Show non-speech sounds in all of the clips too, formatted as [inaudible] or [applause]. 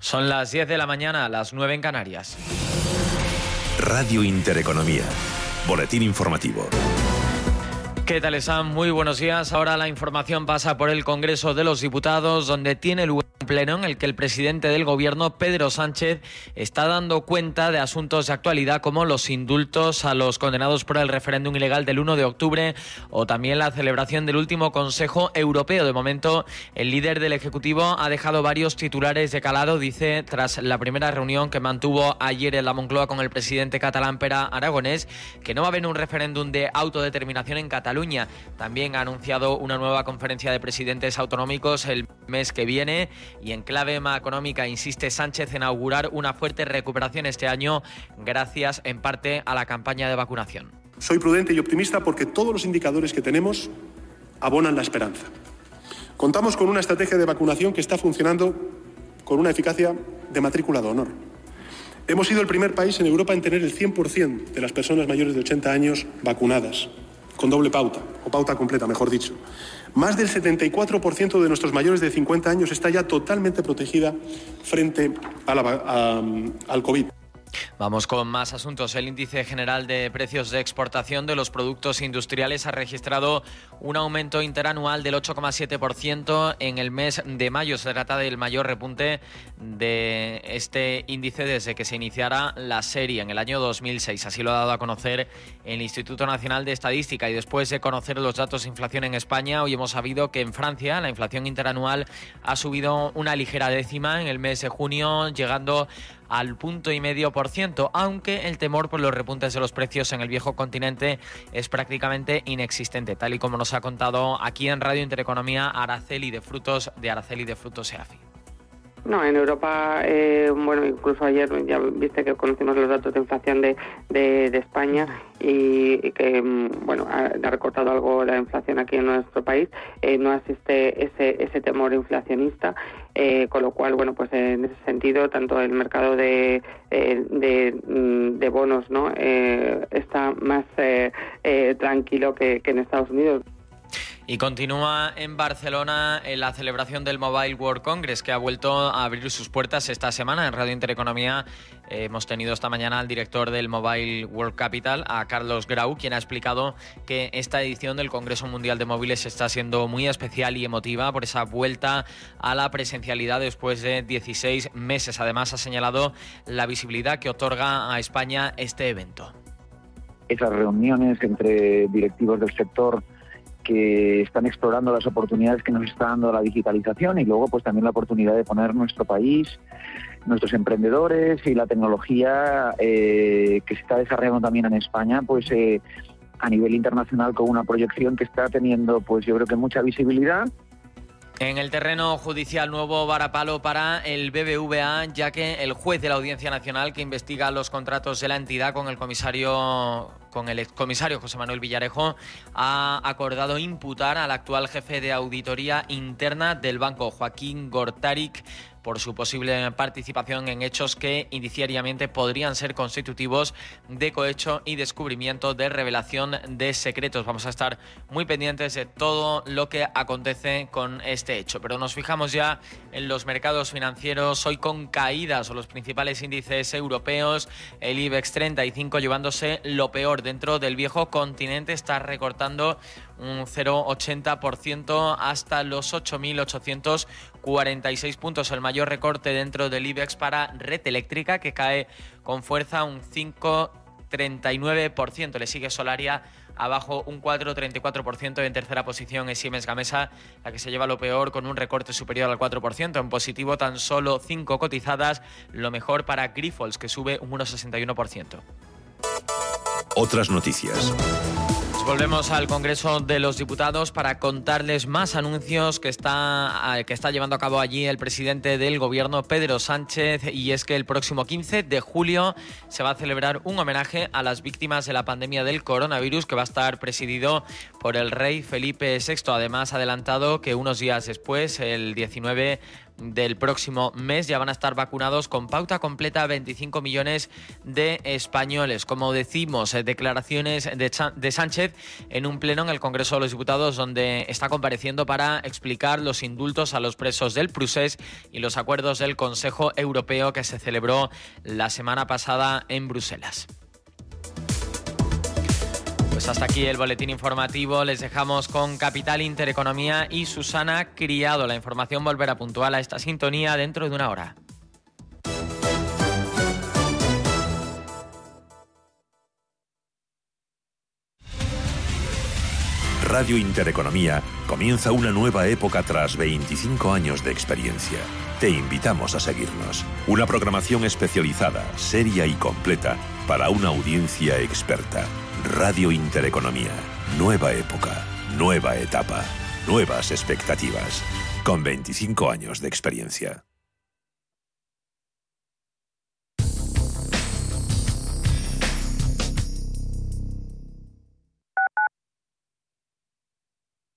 Son las 10 de la mañana, las 9 en Canarias. Radio Intereconomía. Boletín informativo. ¿Qué tal están? Muy buenos días. Ahora la información pasa por el Congreso de los Diputados, donde tiene lugar pleno en el que el presidente del Gobierno, Pedro Sánchez, está dando cuenta de asuntos de actualidad como los indultos a los condenados por el referéndum ilegal del 1 de octubre o también la celebración del último Consejo Europeo. De momento, el líder del Ejecutivo ha dejado varios titulares de calado, dice, tras la primera reunión que mantuvo ayer en la Moncloa con el presidente catalán Pera Aragonés, que no va a haber un referéndum de autodeterminación en Cataluña también ha anunciado una nueva conferencia de presidentes autonómicos el mes que viene y en clave económica insiste Sánchez en augurar una fuerte recuperación este año gracias en parte a la campaña de vacunación. Soy prudente y optimista porque todos los indicadores que tenemos abonan la esperanza. Contamos con una estrategia de vacunación que está funcionando con una eficacia de matrícula de honor. Hemos sido el primer país en Europa en tener el 100% de las personas mayores de 80 años vacunadas con doble pauta, o pauta completa, mejor dicho. Más del 74% de nuestros mayores de 50 años está ya totalmente protegida frente al COVID. Vamos con más asuntos. El índice general de precios de exportación de los productos industriales ha registrado un aumento interanual del 8,7% en el mes de mayo. Se trata del mayor repunte de este índice desde que se iniciara la serie en el año 2006. Así lo ha dado a conocer el Instituto Nacional de Estadística. Y después de conocer los datos de inflación en España, hoy hemos sabido que en Francia la inflación interanual ha subido una ligera décima en el mes de junio, llegando al punto y medio por ciento, aunque el temor por los repuntes de los precios en el viejo continente es prácticamente inexistente, tal y como nos ha contado aquí en Radio Intereconomía Araceli de Frutos de Araceli de Frutos EAFI. No, en Europa, eh, bueno, incluso ayer ya viste que conocimos los datos de inflación de, de, España y, que, mm, bueno, ha, recortado algo la inflación aquí en nuestro país. Eh, no existe ese, ese temor inflacionista, eh, con lo cual, bueno, pues en ese sentido, tanto el mercado de, de, mm, de bonos, ¿no? está más tranquilo que, que en Estados Unidos. Y continúa en Barcelona en la celebración del Mobile World Congress, que ha vuelto a abrir sus puertas esta semana. En Radio Intereconomía eh, hemos tenido esta mañana al director del Mobile World Capital, a Carlos Grau, quien ha explicado que esta edición del Congreso Mundial de Móviles está siendo muy especial y emotiva por esa vuelta a la presencialidad después de 16 meses. Además, ha señalado la visibilidad que otorga a España este evento. Esas reuniones entre directivos del sector que están explorando las oportunidades que nos está dando la digitalización y luego pues también la oportunidad de poner nuestro país, nuestros emprendedores y la tecnología eh, que se está desarrollando también en España pues eh, a nivel internacional con una proyección que está teniendo pues yo creo que mucha visibilidad en el terreno judicial nuevo varapalo para el BBVA, ya que el juez de la Audiencia Nacional que investiga los contratos de la entidad con el comisario con el excomisario José Manuel Villarejo ha acordado imputar al actual jefe de auditoría interna del banco Joaquín Gortaric por su posible participación en hechos que indiciariamente podrían ser constitutivos de cohecho y descubrimiento de revelación de secretos. Vamos a estar muy pendientes de todo lo que acontece con este hecho. Pero nos fijamos ya en los mercados financieros, hoy con caídas o los principales índices europeos, el IBEX 35 llevándose lo peor dentro del viejo continente, está recortando un 0,80% hasta los 8.846 puntos, el mayor recorte dentro del IBEX para Red Eléctrica, que cae con fuerza un 5,39%. Le sigue Solaria abajo un 4,34%. En tercera posición es Siemens Gamesa, la que se lleva lo peor con un recorte superior al 4%. En positivo tan solo 5 cotizadas, lo mejor para Grifols, que sube un 1,61%. Otras noticias. Volvemos al Congreso de los Diputados para contarles más anuncios que está, que está llevando a cabo allí el presidente del Gobierno, Pedro Sánchez, y es que el próximo 15 de julio se va a celebrar un homenaje a las víctimas de la pandemia del coronavirus que va a estar presidido por el rey Felipe VI. Además, ha adelantado que unos días después, el 19 del próximo mes ya van a estar vacunados con pauta completa 25 millones de españoles. Como decimos, eh, declaraciones de, Sánchez en un pleno en el Congreso de los Diputados donde está compareciendo para explicar los indultos a los presos del Prusés y los acuerdos del Consejo Europeo que se celebró la semana pasada en Bruselas. Pues hasta aquí el boletín informativo. Les dejamos con Capital Intereconomía y Susana Criado. La información volverá puntual a esta sintonía dentro de una hora. Radio Intereconomía comienza una nueva época tras 25 años de experiencia. Te invitamos a seguirnos. Una programación especializada, seria y completa para una audiencia experta Radio Intereconomía. Nueva época, nueva etapa, nuevas expectativas. Con 25 años de experiencia.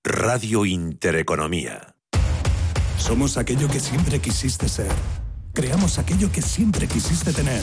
Radio Intereconomía. Somos aquello que siempre quisiste ser. Creamos aquello que siempre quisiste tener.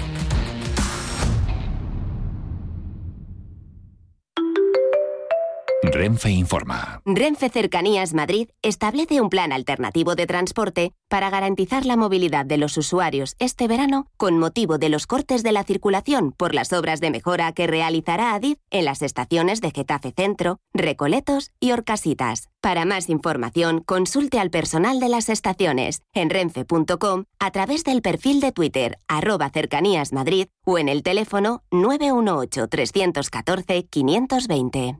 Renfe informa. Renfe Cercanías Madrid establece un plan alternativo de transporte para garantizar la movilidad de los usuarios este verano con motivo de los cortes de la circulación por las obras de mejora que realizará Adif en las estaciones de Getafe Centro, Recoletos y Orcasitas. Para más información, consulte al personal de las estaciones en renfe.com a través del perfil de Twitter arroba cercanías Madrid o en el teléfono 918 314 520.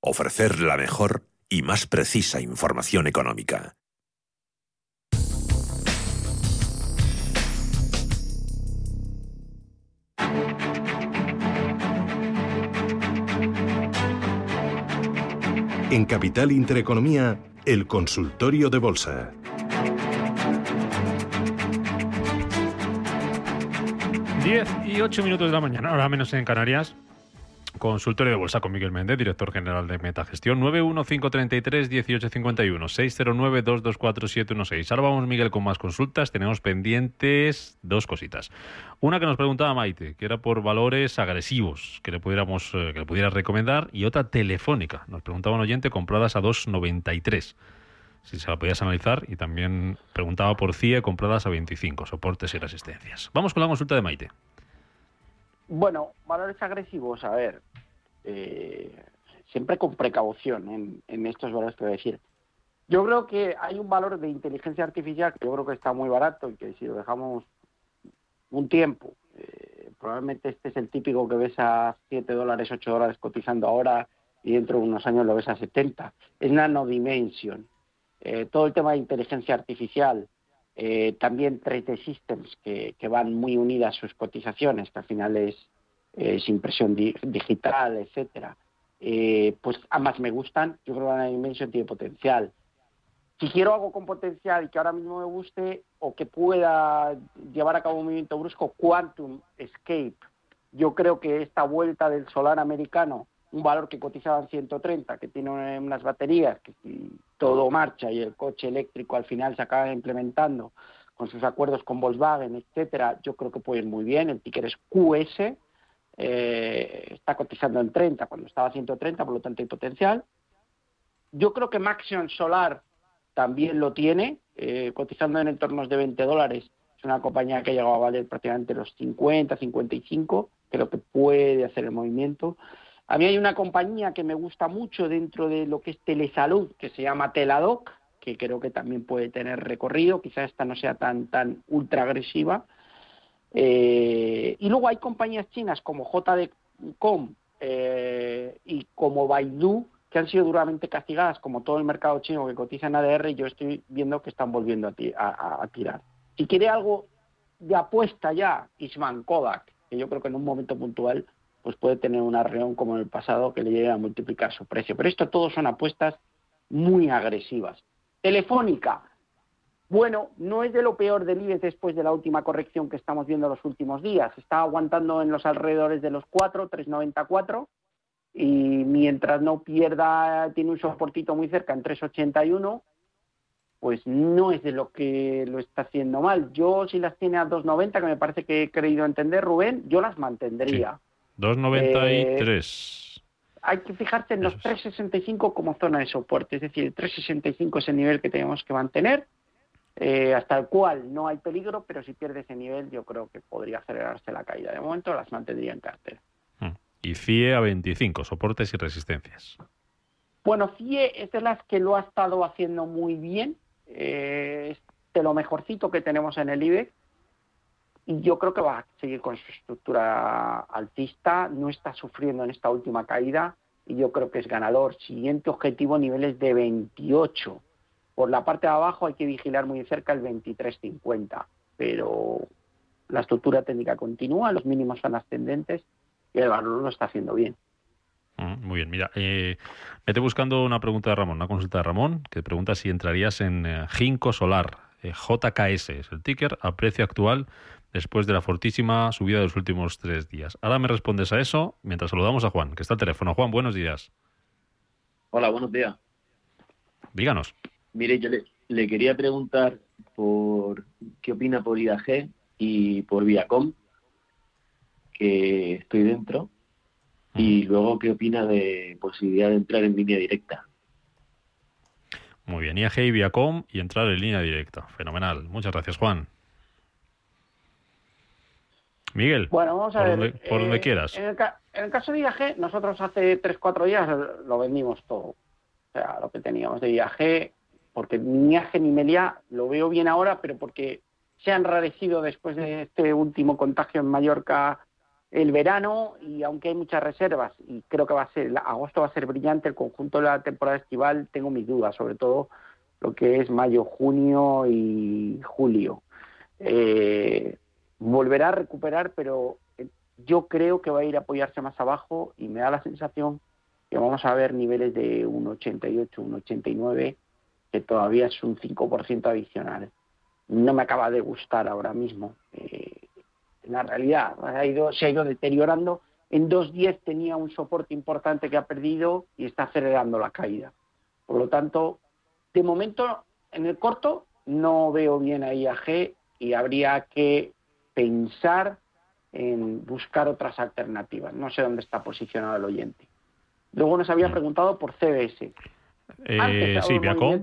ofrecer la mejor y más precisa información económica. En Capital Intereconomía, el consultorio de bolsa. Diez y ocho minutos de la mañana, ahora menos en Canarias. Consultorio de Bolsa con Miguel Méndez, director general de Metagestión, 91533-1851, 609-224-716. Ahora vamos, Miguel, con más consultas. Tenemos pendientes dos cositas. Una que nos preguntaba Maite, que era por valores agresivos que le, pudiéramos, eh, que le pudiera recomendar, y otra telefónica. Nos preguntaba un oyente compradas a 2,93 si se la podías analizar y también preguntaba por CIE compradas a 25, soportes y resistencias. Vamos con la consulta de Maite. Bueno, valores agresivos, a ver, eh, siempre con precaución en, estos valores que voy a decir. Yo creo que hay un valor de inteligencia artificial que yo creo que está muy barato y que si lo dejamos un tiempo, eh, probablemente este es el típico que ves a 7 dólares, 8 dólares cotizando ahora y dentro de unos años lo ves a 70. Es Nano Dimension. Eh, todo el tema de inteligencia artificial, eh, también 3D Systems, que, van muy unidas sus cotizaciones, que al final es, impresión digital, etcétera. Eh, pues ambas me gustan, yo creo que la Dimension tiene potencial. Si quiero algo con potencial y que ahora mismo me guste o que pueda llevar a cabo un movimiento brusco, Quantum Escape. Yo creo que esta vuelta del solar americano, un valor que cotizaba en 130, que tiene unas baterías que todo marcha y el coche eléctrico al final se acaba implementando con sus acuerdos con Volkswagen, etcétera, yo creo que puede ir muy bien. El ticker es QS, eh, está cotizando en 30 cuando estaba a 130, por lo tanto hay potencial. Yo creo que Maxion Solar también lo tiene, eh, cotizando en entornos de 20 dólares. Es una compañía que ha llegado a valer prácticamente los 50, 55. Creo que puede hacer el movimiento. A mí hay una compañía que me gusta mucho dentro de lo que es telesalud, que se llama Teladoc, que creo que también puede tener recorrido. Quizá esta no sea tan, tan ultra agresiva. Eh, y luego hay compañías chinas como JD.com eh, y como Baidu, que han sido duramente castigadas, como todo el mercado chino que cotiza en ADR, y yo estoy viendo que están volviendo a, tirar. Si quiere algo de apuesta ya, Isman Kodak, que yo creo que en un momento puntual pues puede tener una reunión como en el pasado que le llegue a multiplicar su precio. Pero esto todo son apuestas muy agresivas. Telefónica, bueno, no es de lo peor del IBEX después de la última corrección que estamos viendo los últimos días. Está aguantando en los alrededores de los 4, 3,94 y mientras no pierda, tiene un soportito muy cerca en 3,81, pues no es de lo que lo está haciendo mal. Yo si las tiene a 2,90, que me parece que he creído entender, Rubén, yo las mantendría. 2,93. Eh, hay que fijarse en los 3,65 como zona de soporte, es decir, 3,65 es el nivel que tenemos que mantener, eh, hasta el cual no hay peligro, pero si pierde ese nivel yo creo que podría acelerarse la caída. De momento las mantendría en cartera y CIE a 25, soportes y resistencias. Bueno, CIE es de las que lo ha estado haciendo muy bien, eh, es de lo mejorcito que tenemos en el IBEX y yo creo que va a seguir con su estructura alcista, no está sufriendo en esta última caída y yo creo que es ganador. Siguiente objetivo, niveles de 28. Por la parte de abajo hay que vigilar muy cerca el 23.50, pero la estructura técnica continúa, los mínimos son ascendentes y el valor lo está haciendo bien. Mm, muy bien, mira, eh, vete buscando una pregunta de Ramón, una consulta de Ramón, que pregunta si entrarías en eh, Ginkgo Solar, eh, JKS, es el ticker, a precio actual después de la fortísima subida de los últimos tres días. Ahora me respondes a eso mientras saludamos a Juan, que está al teléfono. Juan, buenos días. Hola, buenos días. Díganos. Mire, yo le, le quería preguntar por qué opina por IAG y por Viacom que estoy dentro y luego qué opina de posibilidad de entrar en línea directa. Muy bien, IAG y Viacom y entrar en línea directa. Fenomenal. Muchas gracias, Juan. Miguel, bueno, vamos a por, ver, donde, por donde eh, quieras. En el, caso de IAG, nosotros hace 3-4 días lo vendimos todo. O sea, lo que teníamos de IAG, porque ni IAG ni Melia lo veo bien ahora, pero porque se han enrarecido después de este último contagio en Mallorca el verano y aunque hay muchas reservas y creo que va a ser agosto va a ser brillante el conjunto de la temporada estival tengo mis dudas sobre todo lo que es mayo junio y julio eh, volverá a recuperar pero eh, yo creo que va a ir a apoyarse más abajo y me da la sensación que vamos a ver niveles de 1,88 1,89 que todavía es un 5% adicional no me acaba de gustar ahora mismo eh, la realidad. Se ha ido deteriorando. En 2.10 tenía un soporte importante que ha perdido y está acelerando la caída. Por lo tanto, de momento, en el corto, no veo bien a IAG y habría que pensar en buscar otras alternativas. No sé dónde está posicionado el oyente. Luego nos había mm. preguntado por CBS. Eh, sí, Viacom.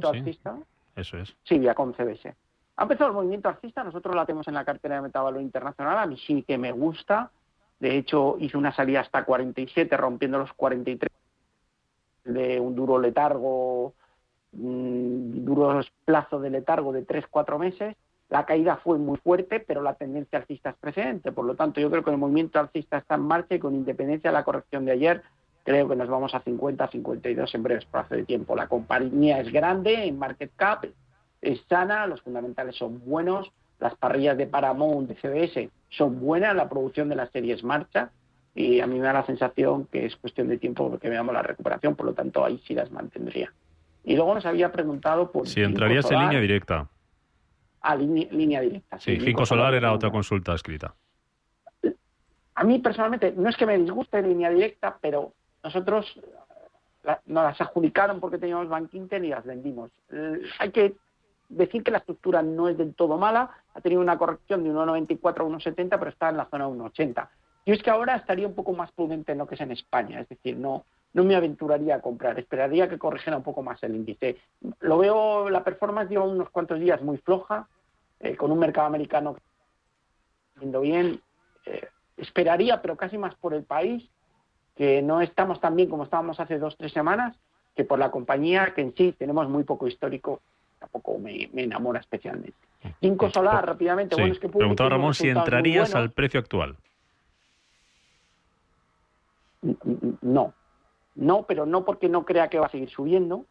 Eso es. Sí, Viacom CBS. Ha empezado el movimiento alcista, nosotros la tenemos en la cartera de Metavalor Internacional, a mí sí que me gusta. De hecho, hizo una salida hasta 47, rompiendo los 43 de un duro letargo, un duro plazo de letargo de 3-4 meses. La caída fue muy fuerte, pero la tendencia alcista es presente. Por lo tanto, yo creo que el movimiento alcista está en marcha y con independencia de la corrección de ayer, creo que nos vamos a 50-52 en breves plazo de tiempo. La compañía es grande en market cap, es sana, los fundamentales son buenos, las parrillas de Paramount, de CBS, son buenas, la producción de las series marcha y a mí me da la sensación que es cuestión de tiempo porque veamos la recuperación, por lo tanto ahí sí las mantendría. Y luego nos había preguntado por... Si entrarías en línea directa. Ah, línea, directa. Sí, Cinco Solar era otra consulta escrita. A mí personalmente no es que me disguste línea directa, pero nosotros nos las adjudicaron porque teníamos Bank Inter y las vendimos. Eh, hay que decir que la estructura no es del todo mala, ha tenido una corrección de 1,94 a 1,70, pero está en la zona 1,80. Yo es que ahora estaría un poco más prudente en lo que es en España, es decir, no, no me aventuraría a comprar, esperaría que corrigiera un poco más el índice. Lo veo, la performance lleva unos cuantos días muy floja, eh, con un mercado americano yendo bien. Eh, esperaría, pero casi más por el país, que no estamos tan bien como estábamos hace dos, tres semanas, que por la compañía, que en sí tenemos muy poco histórico, tampoco me, enamora especialmente. Cinco Solar, rápidamente. bueno, es que Preguntaba Ramón si entrarías al precio actual. No, no, pero no porque no crea que va a seguir subiendo,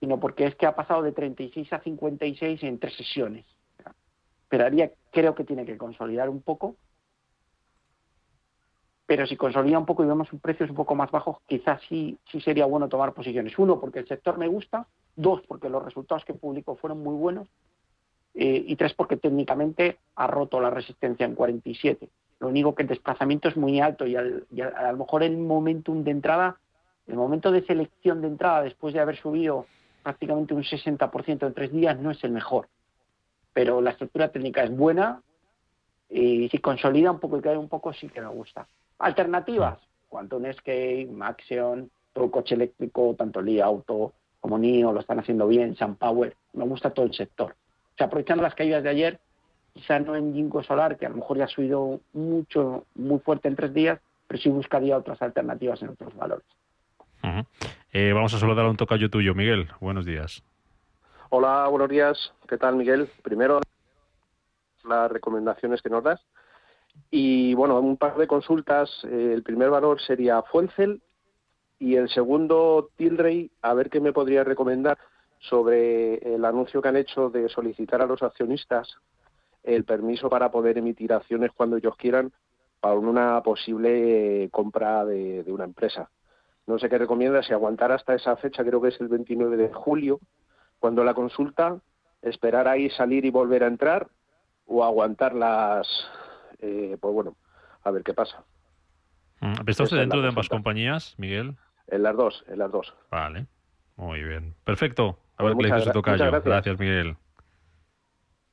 sino porque es que ha pasado de 36 a 56 en tres sesiones. Esperaría, creo que tiene que consolidar un poco, pero si consolida un poco y vemos un precio un poco más bajo, quizás sí, sí sería bueno tomar posiciones. Uno, porque el sector me gusta, dos, porque los resultados que publicó fueron muy buenos, eh, y tres, porque técnicamente ha roto la resistencia en 47. Lo único que el desplazamiento es muy alto y, a lo mejor el momentum de entrada el momento de selección de entrada después de haber subido prácticamente un 60% en tres días no es el mejor. Pero la estructura técnica es buena y si consolida un poco y cae un poco sí que me gusta. Alternativas, Quantum Escape, Maxion, todo el coche eléctrico, tanto Li Auto como NIO lo están haciendo bien, Power, me gusta todo el sector. O sea, aprovechando las caídas de ayer, quizá no en Ginkgo Solar, que a lo mejor ya ha subido mucho, muy fuerte en tres días, pero sí buscaría otras alternativas en otros valores. Eh, vamos a saludar a un tocayo tuyo, Miguel. Buenos días. Hola, buenos días. ¿Qué tal, Miguel? Primero, las recomendaciones que nos das. Y bueno, un par de consultas. Eh, el primer valor sería Fuencel y el segundo Tilray. A ver qué me podría recomendar sobre el anuncio que han hecho de solicitar a los accionistas el permiso para poder emitir acciones cuando ellos quieran para una posible compra de una empresa. No sé qué recomienda, si aguantar hasta esa fecha, creo que es el 29 de julio, cuando la consulta, esperar ahí, salir y volver a entrar, o aguantar las, eh, pues bueno, a ver qué pasa. Mm, ¿Está usted dentro de ambas compañías, Miguel? En las dos, en las dos. Vale, muy bien. Perfecto. A ver qué le dice Gracias. gracias, Miguel.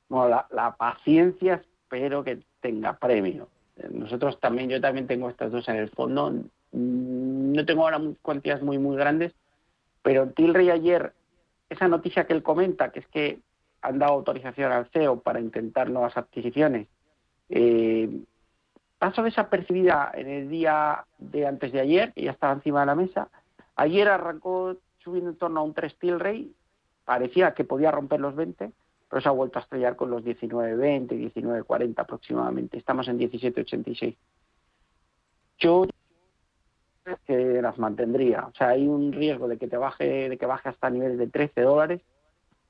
Bueno, la, la, paciencia espero que tenga premio. Nosotros también, yo también tengo estas dos en el fondo. Mm, no tengo ahora cuantías muy, muy grandes, pero Tilray ayer, esa noticia que él comenta, que es que han dado autorización al CEO para intentar nuevas adquisiciones, eh, pasó desapercibida en el día de antes de ayer, que ya estaba encima de la mesa. Ayer arrancó subiendo en torno a un 3 Tilray, parecía que podía romper los 20, pero se ha vuelto a estrellar con los 19.20, 19.40 aproximadamente. Estamos en 17.86. Yo que las mantendría. O sea, hay un riesgo de que te baje, de que baje hasta niveles de 13 dólares,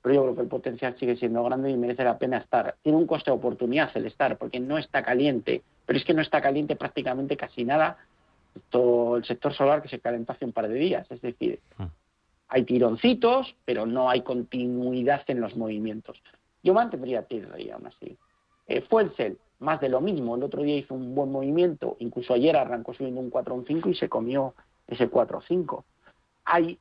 pero yo creo que el potencial sigue siendo grande y merece la pena estar. Tiene un coste de oportunidad el estar, porque no está caliente, pero es que no está caliente prácticamente casi nada todo el sector solar que se calentó hace un par de días. Es decir, ah. hay tironcitos, pero no hay continuidad en los movimientos. Yo mantendría y aún así. Eh, más de lo mismo. El otro día hizo un buen movimiento, incluso ayer arrancó subiendo un 4 un 5 y se comió ese 4 5. Hay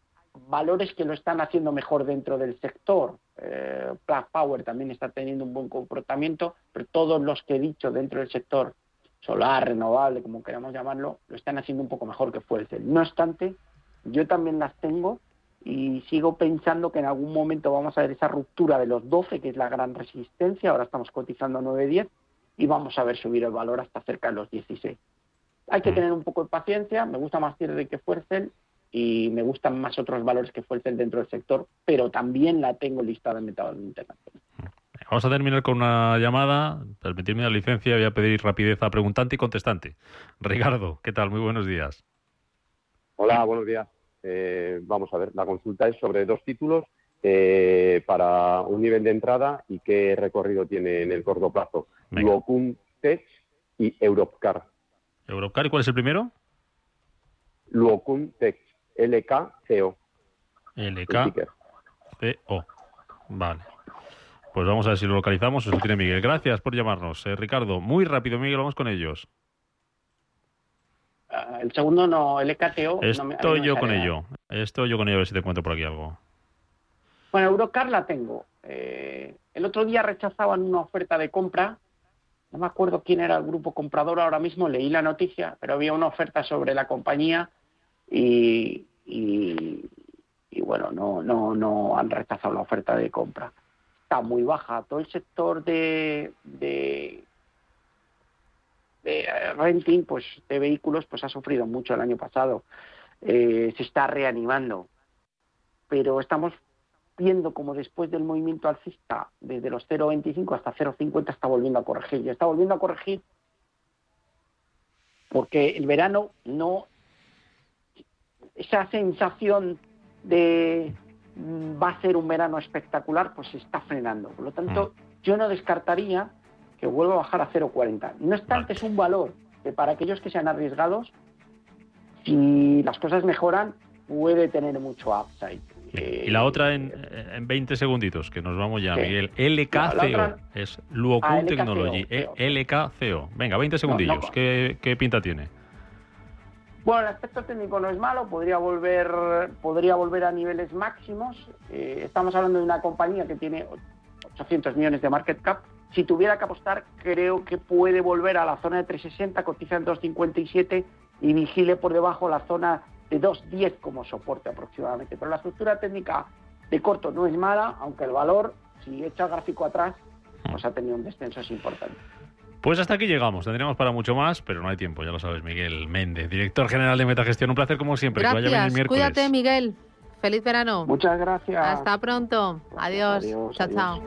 valores que lo están haciendo mejor dentro del sector. Eh, Power también está teniendo un buen comportamiento, pero todos los que he dicho dentro del sector solar, renovable, como queramos llamarlo, lo están haciendo un poco mejor que Fuerza. No obstante, yo también las tengo y sigo pensando que en algún momento vamos a ver esa ruptura de los 12, que es la gran resistencia, ahora estamos cotizando 9-10, y vamos a ver subir el valor hasta cerca de los 16. Hay que mm. tener un poco de paciencia, me gusta más Tier que Fuercel y me gustan más otros valores que Fuercel dentro del sector, pero también la tengo listada en mercado internacional. Vamos a terminar con una llamada. Permitirme la licencia, voy a pedir rapidez a preguntante y contestante. Ricardo, ¿qué tal? Muy buenos días. Hola, buenos días. Eh, vamos a ver, la consulta es sobre dos títulos eh, para un nivel de entrada y qué recorrido tiene en el corto plazo. Luocum Tech y Europcar. ¿Europcar y cuál es el primero? Luocum Tech, LKCO. LKCO. Vale. Pues vamos a ver si lo localizamos. Eso tiene Miguel. Gracias por llamarnos, eh, Ricardo. Muy rápido, Miguel, vamos con ellos. Ah, el segundo no, el EKTO. Estoy yo con ello. Estoy yo con ello, a ver si te encuentro por aquí algo. Bueno, Eurocar la tengo. Eh, el otro día rechazaban una oferta de compra. No me acuerdo quién era el grupo comprador ahora mismo, leí la noticia, pero había una oferta sobre la compañía y, bueno, no, han rechazado la oferta de compra. Está muy baja. Todo el sector de renting pues, de vehículos pues, ha sufrido mucho el año pasado. Eh, se está reanimando. Pero estamos viendo como después del movimiento alcista, desde los 0,25 hasta 0,50 está volviendo a corregir. Y está volviendo a corregir porque el verano no... Esa sensación de mm, va a ser un verano espectacular, pues se está frenando. Por lo tanto, mm. yo no descartaría que vuelva a bajar a 0,40. No obstante, es un valor que para aquellos que sean arriesgados, si las cosas mejoran, puede tener mucho upside y la otra en, en 20 segunditos, que nos vamos ya, Miguel. LKCO, es Luocun ah, Technology. LKCO. Venga, 20 segundillos. ¿Qué, pinta tiene? Bueno, el aspecto técnico no es malo, podría volver, podría volver a niveles máximos. Eh, estamos hablando de una compañía que tiene 800 millones de market cap. Si tuviera que apostar, creo que puede volver a la zona de 360, cotiza en 257 y vigile por debajo la zona de 2.10 como soporte aproximadamente. Pero la estructura técnica de corto no es mala, aunque el valor, si echa el gráfico atrás, pues ha tenido un descenso importante. Pues hasta aquí llegamos. Tendríamos para mucho más, pero no hay tiempo, ya lo sabes, Miguel Méndez, director general de Metagestión. Un placer como siempre. Gracias. Que vaya bien el miércoles. Cuídate, Miguel. Feliz verano. Muchas gracias. Hasta pronto. Adiós. chao, chao.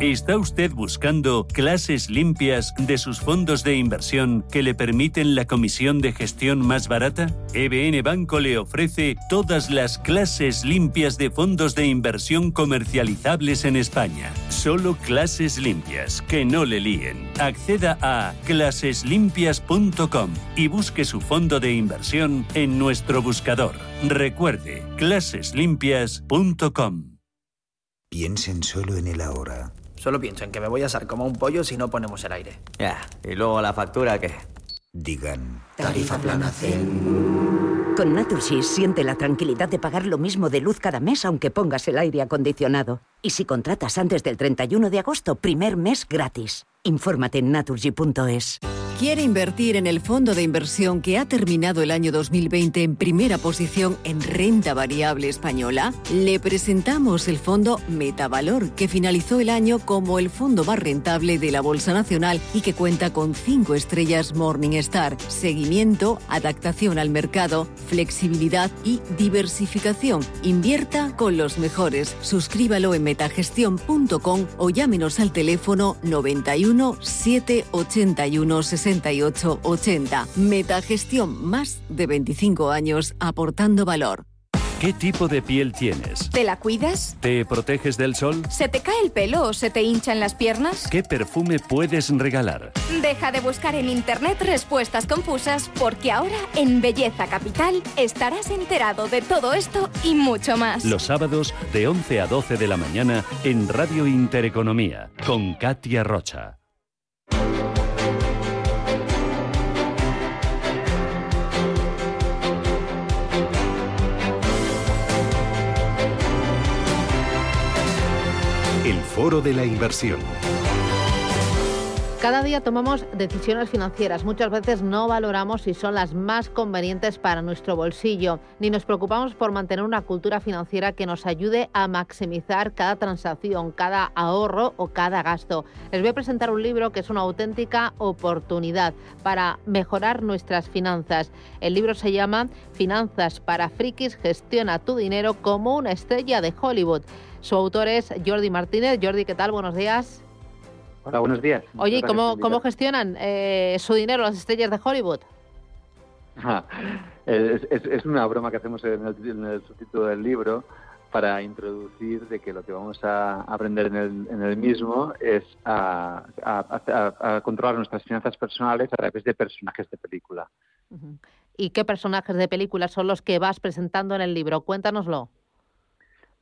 ¿Está usted buscando clases limpias de sus fondos de inversión que le permiten la comisión de gestión más barata? EBN Banco le ofrece todas las clases limpias de fondos de inversión comercializables en España. Solo clases limpias, que no le líen. Acceda a claseslimpias.com y busque su fondo de inversión en nuestro buscador. Recuerde, claseslimpias.com. Piensen solo en el ahora Solo pienso en que me voy a asar como un pollo si no ponemos el aire. Ya, ¿y luego la factura qué? Digan. Tarifa plana Con Naturgy siente la tranquilidad de pagar lo mismo de luz cada mes aunque pongas el aire acondicionado. Y si contratas antes del 31 de agosto, primer mes gratis. Infórmate en naturgy.es. ¿Quiere invertir en el fondo de inversión que ha terminado el año 2020 en primera posición en renta variable española? Le presentamos el fondo Metavalor, que finalizó el año como el fondo más rentable de la Bolsa Nacional y que cuenta con cinco estrellas Morningstar, seguimiento, adaptación al mercado, flexibilidad y diversificación. Invierta con los mejores. Suscríbalo en metagestión.com o llámenos al teléfono 91 781 60 6880. Metagestión, más de 25 años aportando valor. ¿Qué tipo de piel tienes? ¿Te la cuidas? ¿Te proteges del sol? ¿Se te cae el pelo o se te hinchan las piernas? ¿Qué perfume puedes regalar? Deja de buscar en internet respuestas confusas porque ahora en Belleza Capital estarás enterado de todo esto y mucho más. Los sábados de 11 a 12 de la mañana en Radio Intereconomía con Katia Rocha. Foro de la Inversión. Cada día tomamos decisiones financieras. Muchas veces no valoramos si son las más convenientes para nuestro bolsillo, ni nos preocupamos por mantener una cultura financiera que nos ayude a maximizar cada transacción, cada ahorro o cada gasto. Les voy a presentar un libro que es una auténtica oportunidad para mejorar nuestras finanzas. El libro se llama Finanzas para frikis, gestiona tu dinero como una estrella de Hollywood. Su autor es Jordi Martínez. Jordi, ¿qué tal? Buenos días. Hola, buenos días. Oye, ¿cómo, cómo gestionan eh, su dinero las estrellas de Hollywood? es, una broma que hacemos en el, subtítulo del libro para introducir de que lo que vamos a aprender en el, en el mismo es a, a, controlar nuestras finanzas personales a través de personajes de película. ¿Y qué personajes de película son los que vas presentando en el libro? Cuéntanoslo.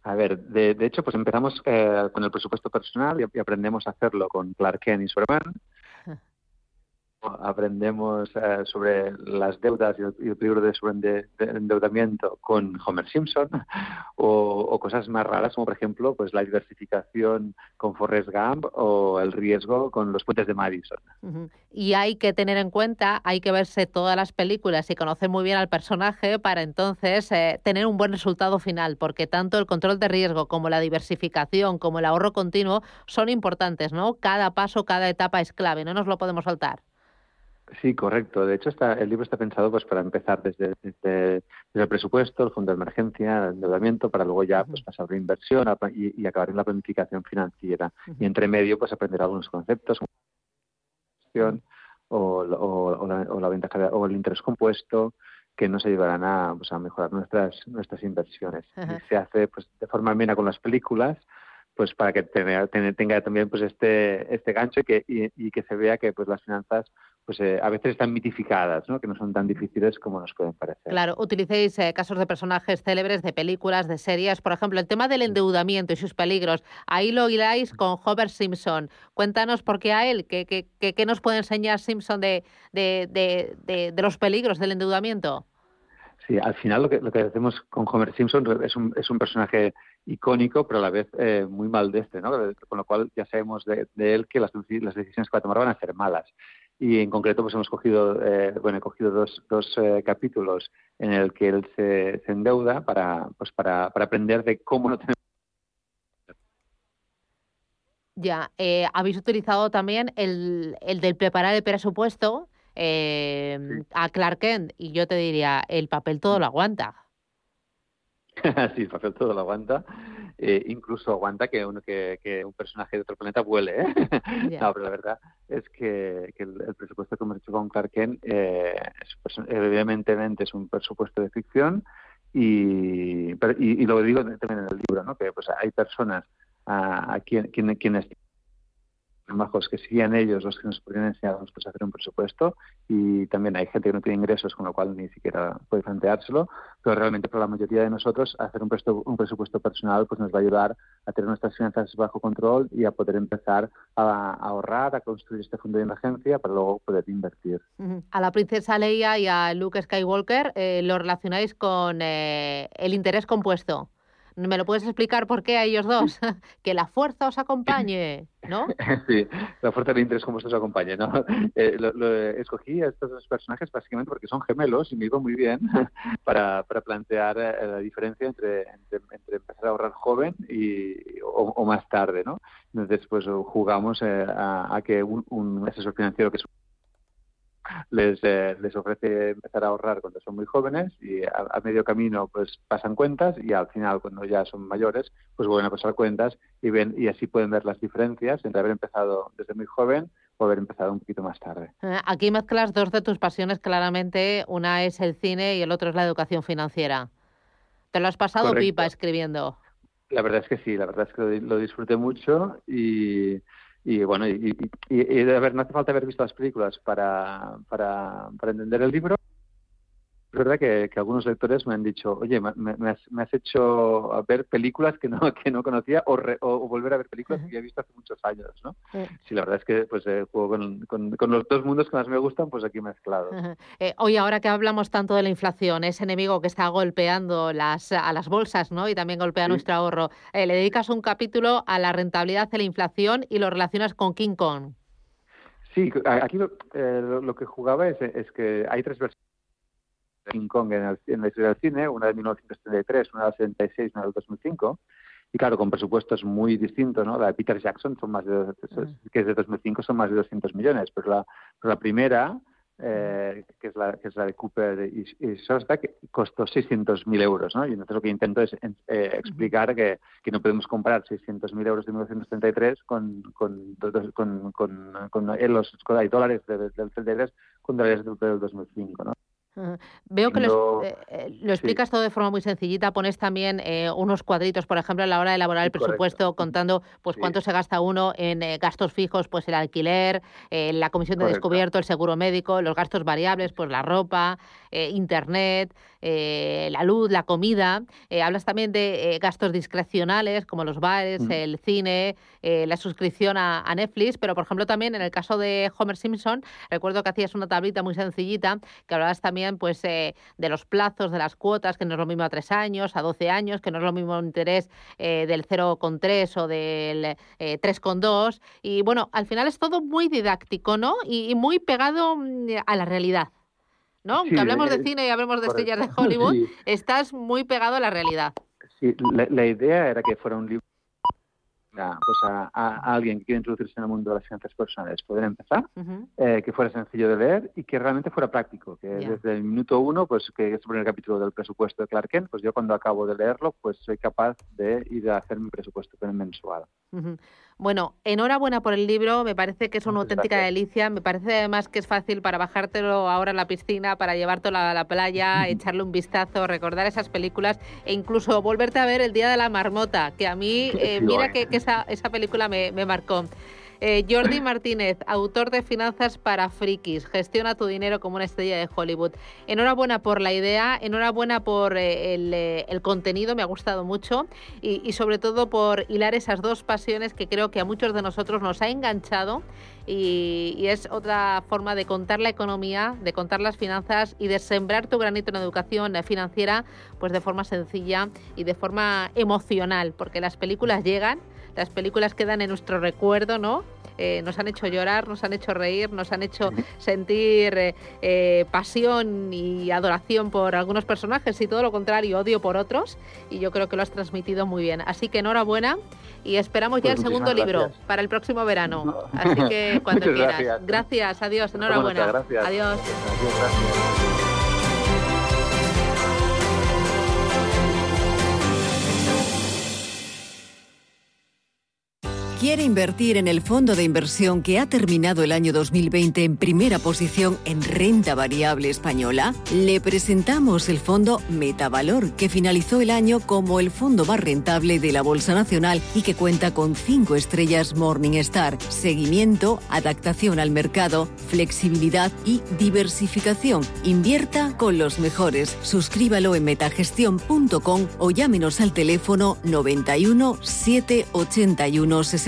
A ver, de, hecho, pues empezamos eh, con el presupuesto personal y, aprendemos a hacerlo con Clark Kent y su hermano. Aprendemos eh, sobre las deudas y el, peligro de endeudamiento con Homer Simpson [laughs] o, cosas más raras como por ejemplo pues la diversificación con Forrest Gump o el riesgo con los puentes de Madison. Y hay que tener en cuenta, hay que verse todas las películas y conocer muy bien al personaje para entonces eh, tener un buen resultado final, porque tanto el control de riesgo como la diversificación como el ahorro continuo son importantes, ¿no? Cada paso, cada etapa es clave, no nos lo podemos saltar. Sí, correcto. De hecho, está, el libro está pensado pues para empezar desde, desde, el presupuesto, el fondo de emergencia, el endeudamiento, para luego ya pues pasar a la inversión y, acabar en la planificación financiera. Y entre medio, pues aprender algunos conceptos como o, o, la, o la ventaja o el interés compuesto que nos ayudarán a, pues, a mejorar nuestras nuestras inversiones. se hace pues de forma amena con las películas, pues para que tenga, tenga también pues este este gancho y que y, que se vea que pues las finanzas pues eh, a veces están mitificadas, ¿no? que no son tan difíciles como nos pueden parecer. Claro, utilicéis eh, casos de personajes célebres, de películas, de series, por ejemplo, el tema del endeudamiento y sus peligros, ahí lo hiláis con Homer Simpson. Cuéntanos por qué a él, qué, qué, qué nos puede enseñar Simpson de, de, de, de, los peligros del endeudamiento. Sí, al final lo que, lo que hacemos con Homer Simpson es un, es un personaje icónico, pero a la vez eh, muy maldestre, ¿no? con lo cual ya sabemos de, él que las, las decisiones que va a tomar van a ser malas y en concreto pues hemos cogido eh, bueno he cogido dos, dos eh, capítulos en el que él se, se endeuda para pues para, para, aprender de cómo no tener ya eh, habéis utilizado también el, el del preparar el presupuesto a Clark Kent y yo te diría el papel todo lo aguanta [laughs] sí el papel todo lo aguanta eh, incluso aguanta que, uno, que, que, un personaje de otro planeta vuele. ¿eh? [laughs] no, pero la verdad es que, que el, presupuesto que hemos hecho con Clark Kent, eh, evidentemente es un presupuesto de ficción y, y, lo digo también en el libro, ¿no? que pues hay personas a, a quien, quien, quienes bajos que serían ellos los que nos podrían enseñar a nosotros a hacer un presupuesto. Y también hay gente que no tiene ingresos con lo cual ni siquiera puede planteárselo. Pero realmente para la mayoría de nosotros hacer un, presupuesto, un presupuesto personal pues nos va a ayudar a tener nuestras finanzas bajo control y a poder empezar a, ahorrar a construir este fondo de emergencia para luego poder invertir. A la princesa Leia y a Luke Skywalker eh, lo relacionáis con eh, el interés compuesto ¿Me lo puedes explicar por qué a ellos dos? [laughs] [laughs] que la fuerza os acompañe, ¿no? [laughs] Sí, la fuerza del interés como os acompañe, ¿no? Eh, lo, escogí a estos dos personajes básicamente porque son gemelos y me iba muy bien para, para plantear eh, la diferencia entre, entre, empezar a ahorrar joven y, o, más tarde, ¿no? Entonces, pues jugamos eh, a, a, que un, un asesor financiero que es les, eh, les ofrece empezar a ahorrar cuando son muy jóvenes y a, medio camino pues pasan cuentas y al final cuando ya son mayores pues vuelven a pasar cuentas y ven y así pueden ver las diferencias entre haber empezado desde muy joven o haber empezado un poquito más tarde. Eh, aquí mezclas dos de tus pasiones claramente, una es el cine y el otro es la educación financiera. ¿Te lo has pasado pipa escribiendo? La verdad es que sí, la verdad es que lo disfruté mucho y y bueno, y, y, y, a ver, no hace falta haber visto las películas para, para, para entender el libro, es verdad que, algunos lectores me han dicho, oye, me, has, hecho ver películas que no, [laughs] que no conocía o, o volver a ver películas que ya he visto hace muchos años, ¿no? Sí, la verdad es que pues eh, juego con, con, los dos mundos que más me gustan, pues aquí mezclados. Eh, oye, ahora que hablamos tanto de la inflación, ese enemigo que está golpeando las, a las bolsas, ¿no? Y también golpea nuestro ahorro, eh, le dedicas un capítulo a la rentabilidad de la inflación y lo relacionas con King Kong. Sí, aquí lo, lo que jugaba es, es que hay tres versiones King Kong en, la historia del cine, una de 1933, una del 76, una del 2005. Y claro, con presupuestos muy distintos, ¿no? La de Peter Jackson, son más de, mm. que es de 2005, son más de 200 millones. Pero la, pero la primera, eh, que, es la, que es la de Cooper y, y que costó 600.000 euros, ¿no? Y entonces lo que intento es eh, explicar que, que, no podemos comparar 600.000 euros de 1933 con, con, con, con, con, los dólares del 33 con dólares del 2005, ¿no? Veo que lo, eh, eh, explicas todo de forma muy sencillita. Pones también eh, unos cuadritos, por ejemplo, a la hora de elaborar el presupuesto, contando pues cuánto se gasta uno en gastos fijos, pues el alquiler, la comisión de descubierto, el seguro médico, los gastos variables, pues la ropa, internet. Eh, la luz, la comida. Eh, hablas también de eh, gastos discrecionales como los bares, mm. el cine, la suscripción a, Netflix, pero por ejemplo también en el caso de Homer Simpson, recuerdo que hacías una tablita muy sencillita que hablabas también pues de los plazos, de las cuotas, que no es lo mismo a tres años, a 12 años, que no es lo mismo el interés del 0,3 o del 3,2. Y bueno, al final es todo muy didáctico, ¿no? y muy pegado mm, a la realidad. ¿No? Aunque hablemos de cine y hablemos de estrellas de Hollywood, estás muy pegado a la realidad. Sí, la, idea era que fuera un libro pues a, alguien que quiere introducirse en el mundo de las finanzas personales poder empezar, eh, que fuera sencillo de leer y que realmente fuera práctico, que desde el minuto uno, pues que es el primer capítulo del presupuesto de Clark Kent, pues yo cuando acabo de leerlo, pues soy capaz de ir a hacer mi presupuesto mensual. Bueno, enhorabuena por el libro, me parece que es una auténtica delicia, me parece además que es fácil para bajártelo ahora a la piscina, para llevártelo a la playa, [laughs] echarle un vistazo, recordar esas películas e incluso volverte a ver el Día de la Marmota, que a mí, eh, mira que, esa, esa película me, me marcó. Eh, Jordi Martínez, autor de Finanzas para Frikis, gestiona tu dinero como una estrella de Hollywood. Enhorabuena por la idea, enhorabuena por eh, eh, el, contenido, me ha gustado mucho. Y, sobre todo por hilar esas dos pasiones que creo que a muchos de nosotros nos ha enganchado. Y, es otra forma de contar la economía, de contar las finanzas y de sembrar tu granito en educación financiera pues de forma sencilla y de forma emocional, porque las películas llegan las películas quedan en nuestro recuerdo, ¿no? Eh, nos han hecho llorar, nos han hecho reír, nos han hecho sentir eh, eh, pasión y adoración por algunos personajes y todo lo contrario, odio por otros. Y yo creo que lo has transmitido muy bien. Así que enhorabuena y esperamos ya pues el segundo libro para el próximo verano. Así que cuando [laughs] quieras. Gracias. adiós, enhorabuena. Gracias. Adiós. ¿Quiere invertir en el fondo de inversión que ha terminado el año 2020 en primera posición en renta variable española? Le presentamos el fondo Metavalor, que finalizó el año como el fondo más rentable de la Bolsa Nacional y que cuenta con cinco estrellas Morningstar, seguimiento, adaptación al mercado, flexibilidad y diversificación. Invierta con los mejores. Suscríbalo en metagestión.com o llámenos al teléfono 91 781 60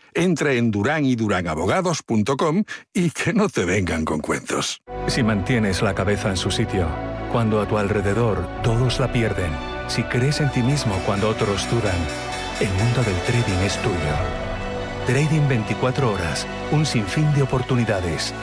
Entra en durán y y que no te vengan con cuentos. Si mantienes la cabeza en su sitio, cuando a tu alrededor todos la pierden, si crees en ti mismo cuando otros dudan, el mundo del trading es tuyo. Trading 24 horas, un sinfín de oportunidades.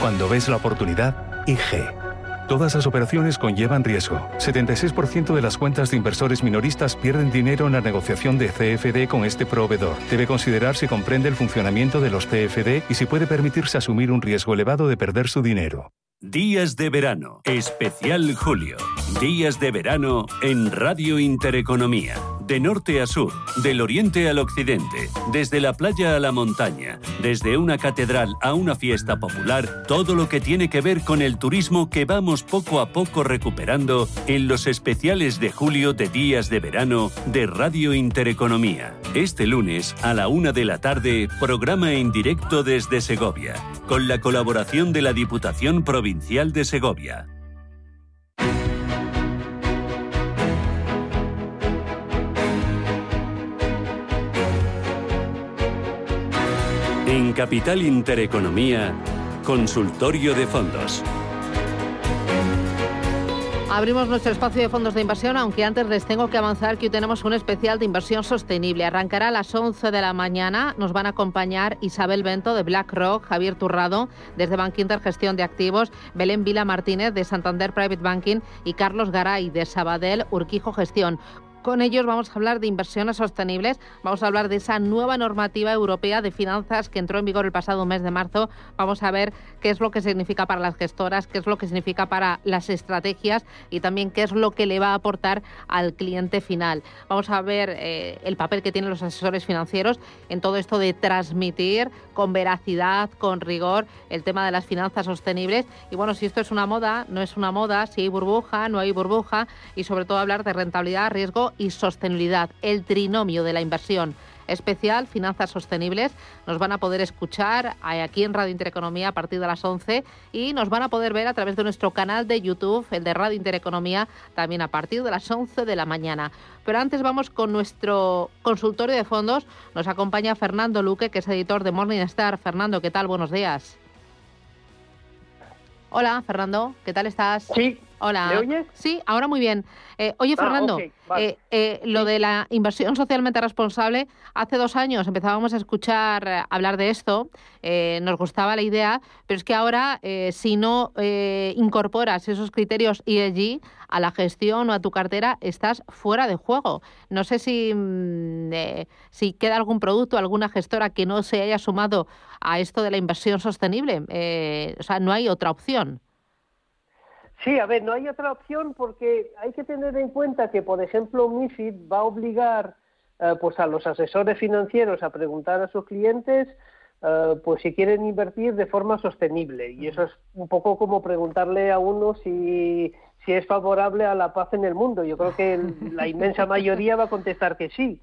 Cuando ves la oportunidad, IG. Todas las operaciones conllevan riesgo. 76% de las cuentas de inversores minoristas pierden dinero en la negociación de CFD con este proveedor. Debe considerar si comprende el funcionamiento de los CFD y si puede permitirse asumir un riesgo elevado de perder su dinero. Días de verano, especial julio. Días de verano en Radio Intereconomía. De norte a sur, del oriente al occidente, desde la playa a la montaña, desde una catedral a una fiesta popular, todo lo que tiene que ver con el turismo que vamos poco a poco recuperando en los especiales de julio de días de verano de Radio Intereconomía. Este lunes a la una de la tarde, programa en directo desde Segovia, con la colaboración de la Diputación Provincial de Segovia. En Capital Intereconomía, Consultorio de Fondos. Abrimos nuestro espacio de fondos de inversión, aunque antes les tengo que avanzar que hoy tenemos un especial de inversión sostenible. Arrancará a las 11 de la mañana. Nos van a acompañar Isabel Bento de BlackRock, Javier Turrado desde Bankinter Gestión de Activos, Belén Vila Martínez de Santander Private Banking y Carlos Garay de Sabadell Urquijo Gestión Con ellos vamos a hablar de inversiones sostenibles, vamos a hablar de esa nueva normativa europea de finanzas que entró en vigor el pasado mes de marzo. Vamos a ver qué es lo que significa para las gestoras, qué es lo que significa para las estrategias y también qué es lo que le va a aportar al cliente final. Vamos a ver eh, el papel que tienen los asesores financieros en todo esto de transmitir con veracidad, con rigor, el tema de las finanzas sostenibles. Y bueno, si esto es una moda, no es una moda, si hay burbuja, no hay burbuja y sobre todo hablar de rentabilidad, riesgo y sostenibilidad, el trinomio de la inversión especial Finanzas Sostenibles. Nos van a poder escuchar aquí en Radio Intereconomía a partir de las 11 y nos van a poder ver a través de nuestro canal de YouTube, el de Radio Intereconomía, también a partir de las 11 de la mañana. Pero antes vamos con nuestro consultorio de fondos. Nos acompaña Fernando Luque, que es editor de Morningstar. Fernando, ¿qué tal? Buenos días. Hola, Fernando, ¿qué tal estás? Sí, Hola. ¿Me oyes? Sí, ahora muy bien. Eh, oye, Ah, Fernando, vale. eh, eh, lo de la inversión socialmente responsable, hace dos años empezábamos a escuchar eh, hablar de esto, eh, nos gustaba la idea, pero es que ahora, si no eh, incorporas esos criterios ESG a la gestión o a tu cartera, estás fuera de juego. No sé si, mm, si queda algún producto, alguna gestora que no se haya sumado a esto de la inversión sostenible. Eh, o sea, no hay otra opción. Sí, a ver, no hay otra opción porque hay que tener en cuenta que, por ejemplo, MIFID va a obligar eh, pues a los asesores financieros a preguntar a sus clientes eh, pues si quieren invertir de forma sostenible. Y eso es un poco como preguntarle a uno si, si es favorable a la paz en el mundo. Yo creo que el- [laughs] la inmensa mayoría va a contestar que sí.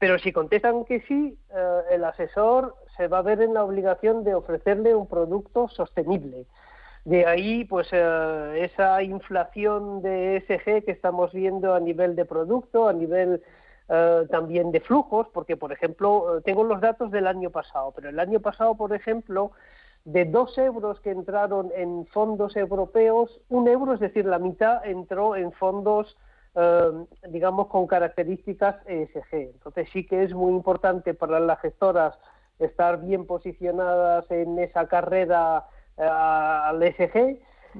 Pero si contestan que sí, eh, el asesor se va a ver en la obligación de ofrecerle un producto sostenible. De ahí, pues, eh, esa inflación de ESG que estamos viendo a nivel de producto, a nivel eh, también de flujos, porque, por ejemplo, eh, tengo los datos del año pasado, pero el año pasado, por ejemplo, de dos euros que entraron en fondos europeos, un euro, es decir, la mitad, entró en fondos, digamos, con características ESG. Entonces, sí que es muy importante para las gestoras estar bien posicionadas en esa carrera al ESG.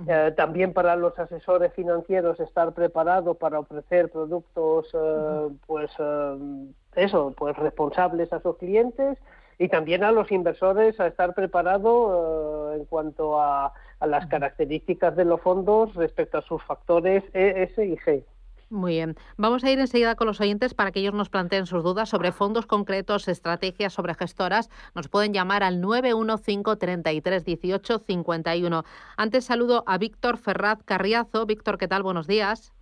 Eh, también para los asesores financieros estar preparados para ofrecer productos eh, pues eh, eso pues responsables a sus clientes y también a los inversores a estar preparados eh, en cuanto a, a las características de los fondos respecto a sus factores E, S y G. Muy bien. Vamos a ir enseguida con los oyentes para que ellos nos planteen sus dudas sobre fondos concretos, estrategias sobre gestoras. Nos pueden llamar al 915 33 18 51. Antes saludo a Víctor Ferraz Carriazo. Víctor, ¿qué tal? Buenos días.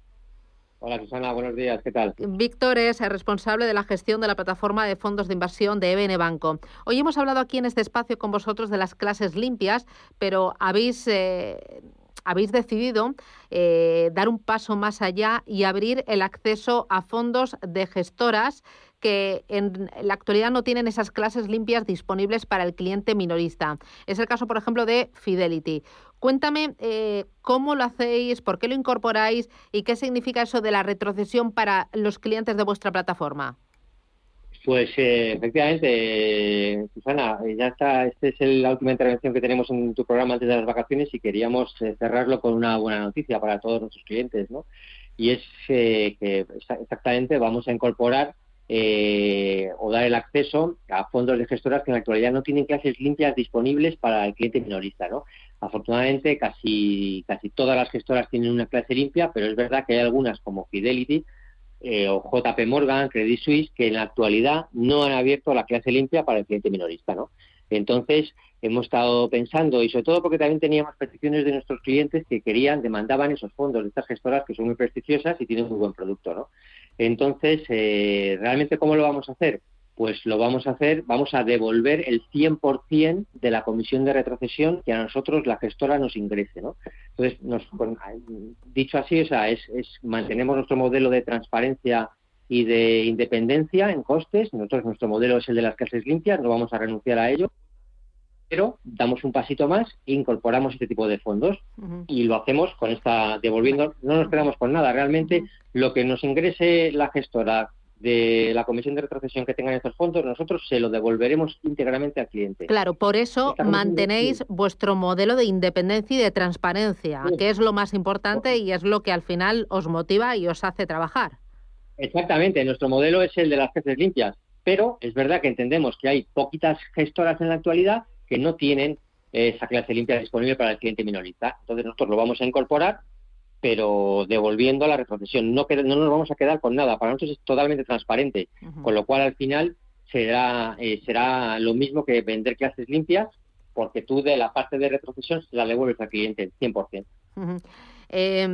Hola Susana, buenos días, ¿qué tal? Víctor es el responsable de la gestión de la plataforma de fondos de inversión de EBN Banco. Hoy hemos hablado aquí en este espacio con vosotros de las clases limpias, pero habéis, eh, habéis decidido eh, dar un paso más allá y abrir el acceso a fondos de gestoras que en la actualidad no tienen esas clases limpias disponibles para el cliente minorista. Es el caso, por ejemplo, de Fidelity. Cuéntame eh, cómo lo hacéis, por qué lo incorporáis y qué significa eso de la retrocesión para los clientes de vuestra plataforma. Pues eh, efectivamente, Susana, eh, ya está, esta es la última intervención que tenemos en tu programa antes de las vacaciones y queríamos eh, cerrarlo con una buena noticia para todos nuestros clientes, ¿no? Y es eh, que exa- exactamente vamos a incorporar eh, o dar el acceso a fondos de gestoras que en la actualidad no tienen clases limpias disponibles para el cliente minorista, ¿no? Afortunadamente, casi, casi todas las gestoras tienen una clase limpia, pero es verdad que hay algunas como Fidelity eh, o JP Morgan, Credit Suisse, que en la actualidad no han abierto la clase limpia para el cliente minorista, ¿no? Entonces, hemos estado pensando, y sobre todo porque también teníamos peticiones de nuestros clientes que querían, demandaban esos fondos de estas gestoras que son muy prestigiosas y tienen muy buen producto, ¿no? Entonces, eh, ¿realmente cómo lo vamos a hacer? Pues lo vamos a hacer, vamos a devolver el 100% de la comisión de retrocesión que a nosotros la gestora nos ingrese, ¿no? Entonces, nos, dicho así, o sea, es, es mantenemos nuestro modelo de transparencia y de independencia en costes. Nosotros, nuestro modelo es el de las clases limpias, no vamos a renunciar a ello, pero damos un pasito más e incorporamos este tipo de fondos y lo hacemos con esta devolviendo, no nos quedamos con nada, realmente lo que nos ingrese la gestora de la comisión de retrocesión que tengan estos fondos, nosotros se lo devolveremos íntegramente al cliente. Claro, por eso Estamos mantenéis vuestro modelo de independencia y de transparencia, que es lo más importante y es lo que al final os motiva y os hace trabajar. Exactamente, nuestro modelo es el de las clases limpias, pero es verdad que entendemos que hay poquitas gestoras en la actualidad que no tienen esa clase limpia disponible para el cliente minorista. Entonces nosotros lo vamos a incorporar, pero devolviendo a la retrocesión. No, no nos vamos a quedar con nada. Para nosotros es totalmente transparente, con lo cual al final será, eh, será lo mismo que vender clases limpias, porque tú de la parte de retrocesión se la devuelves al cliente 100%. Eh,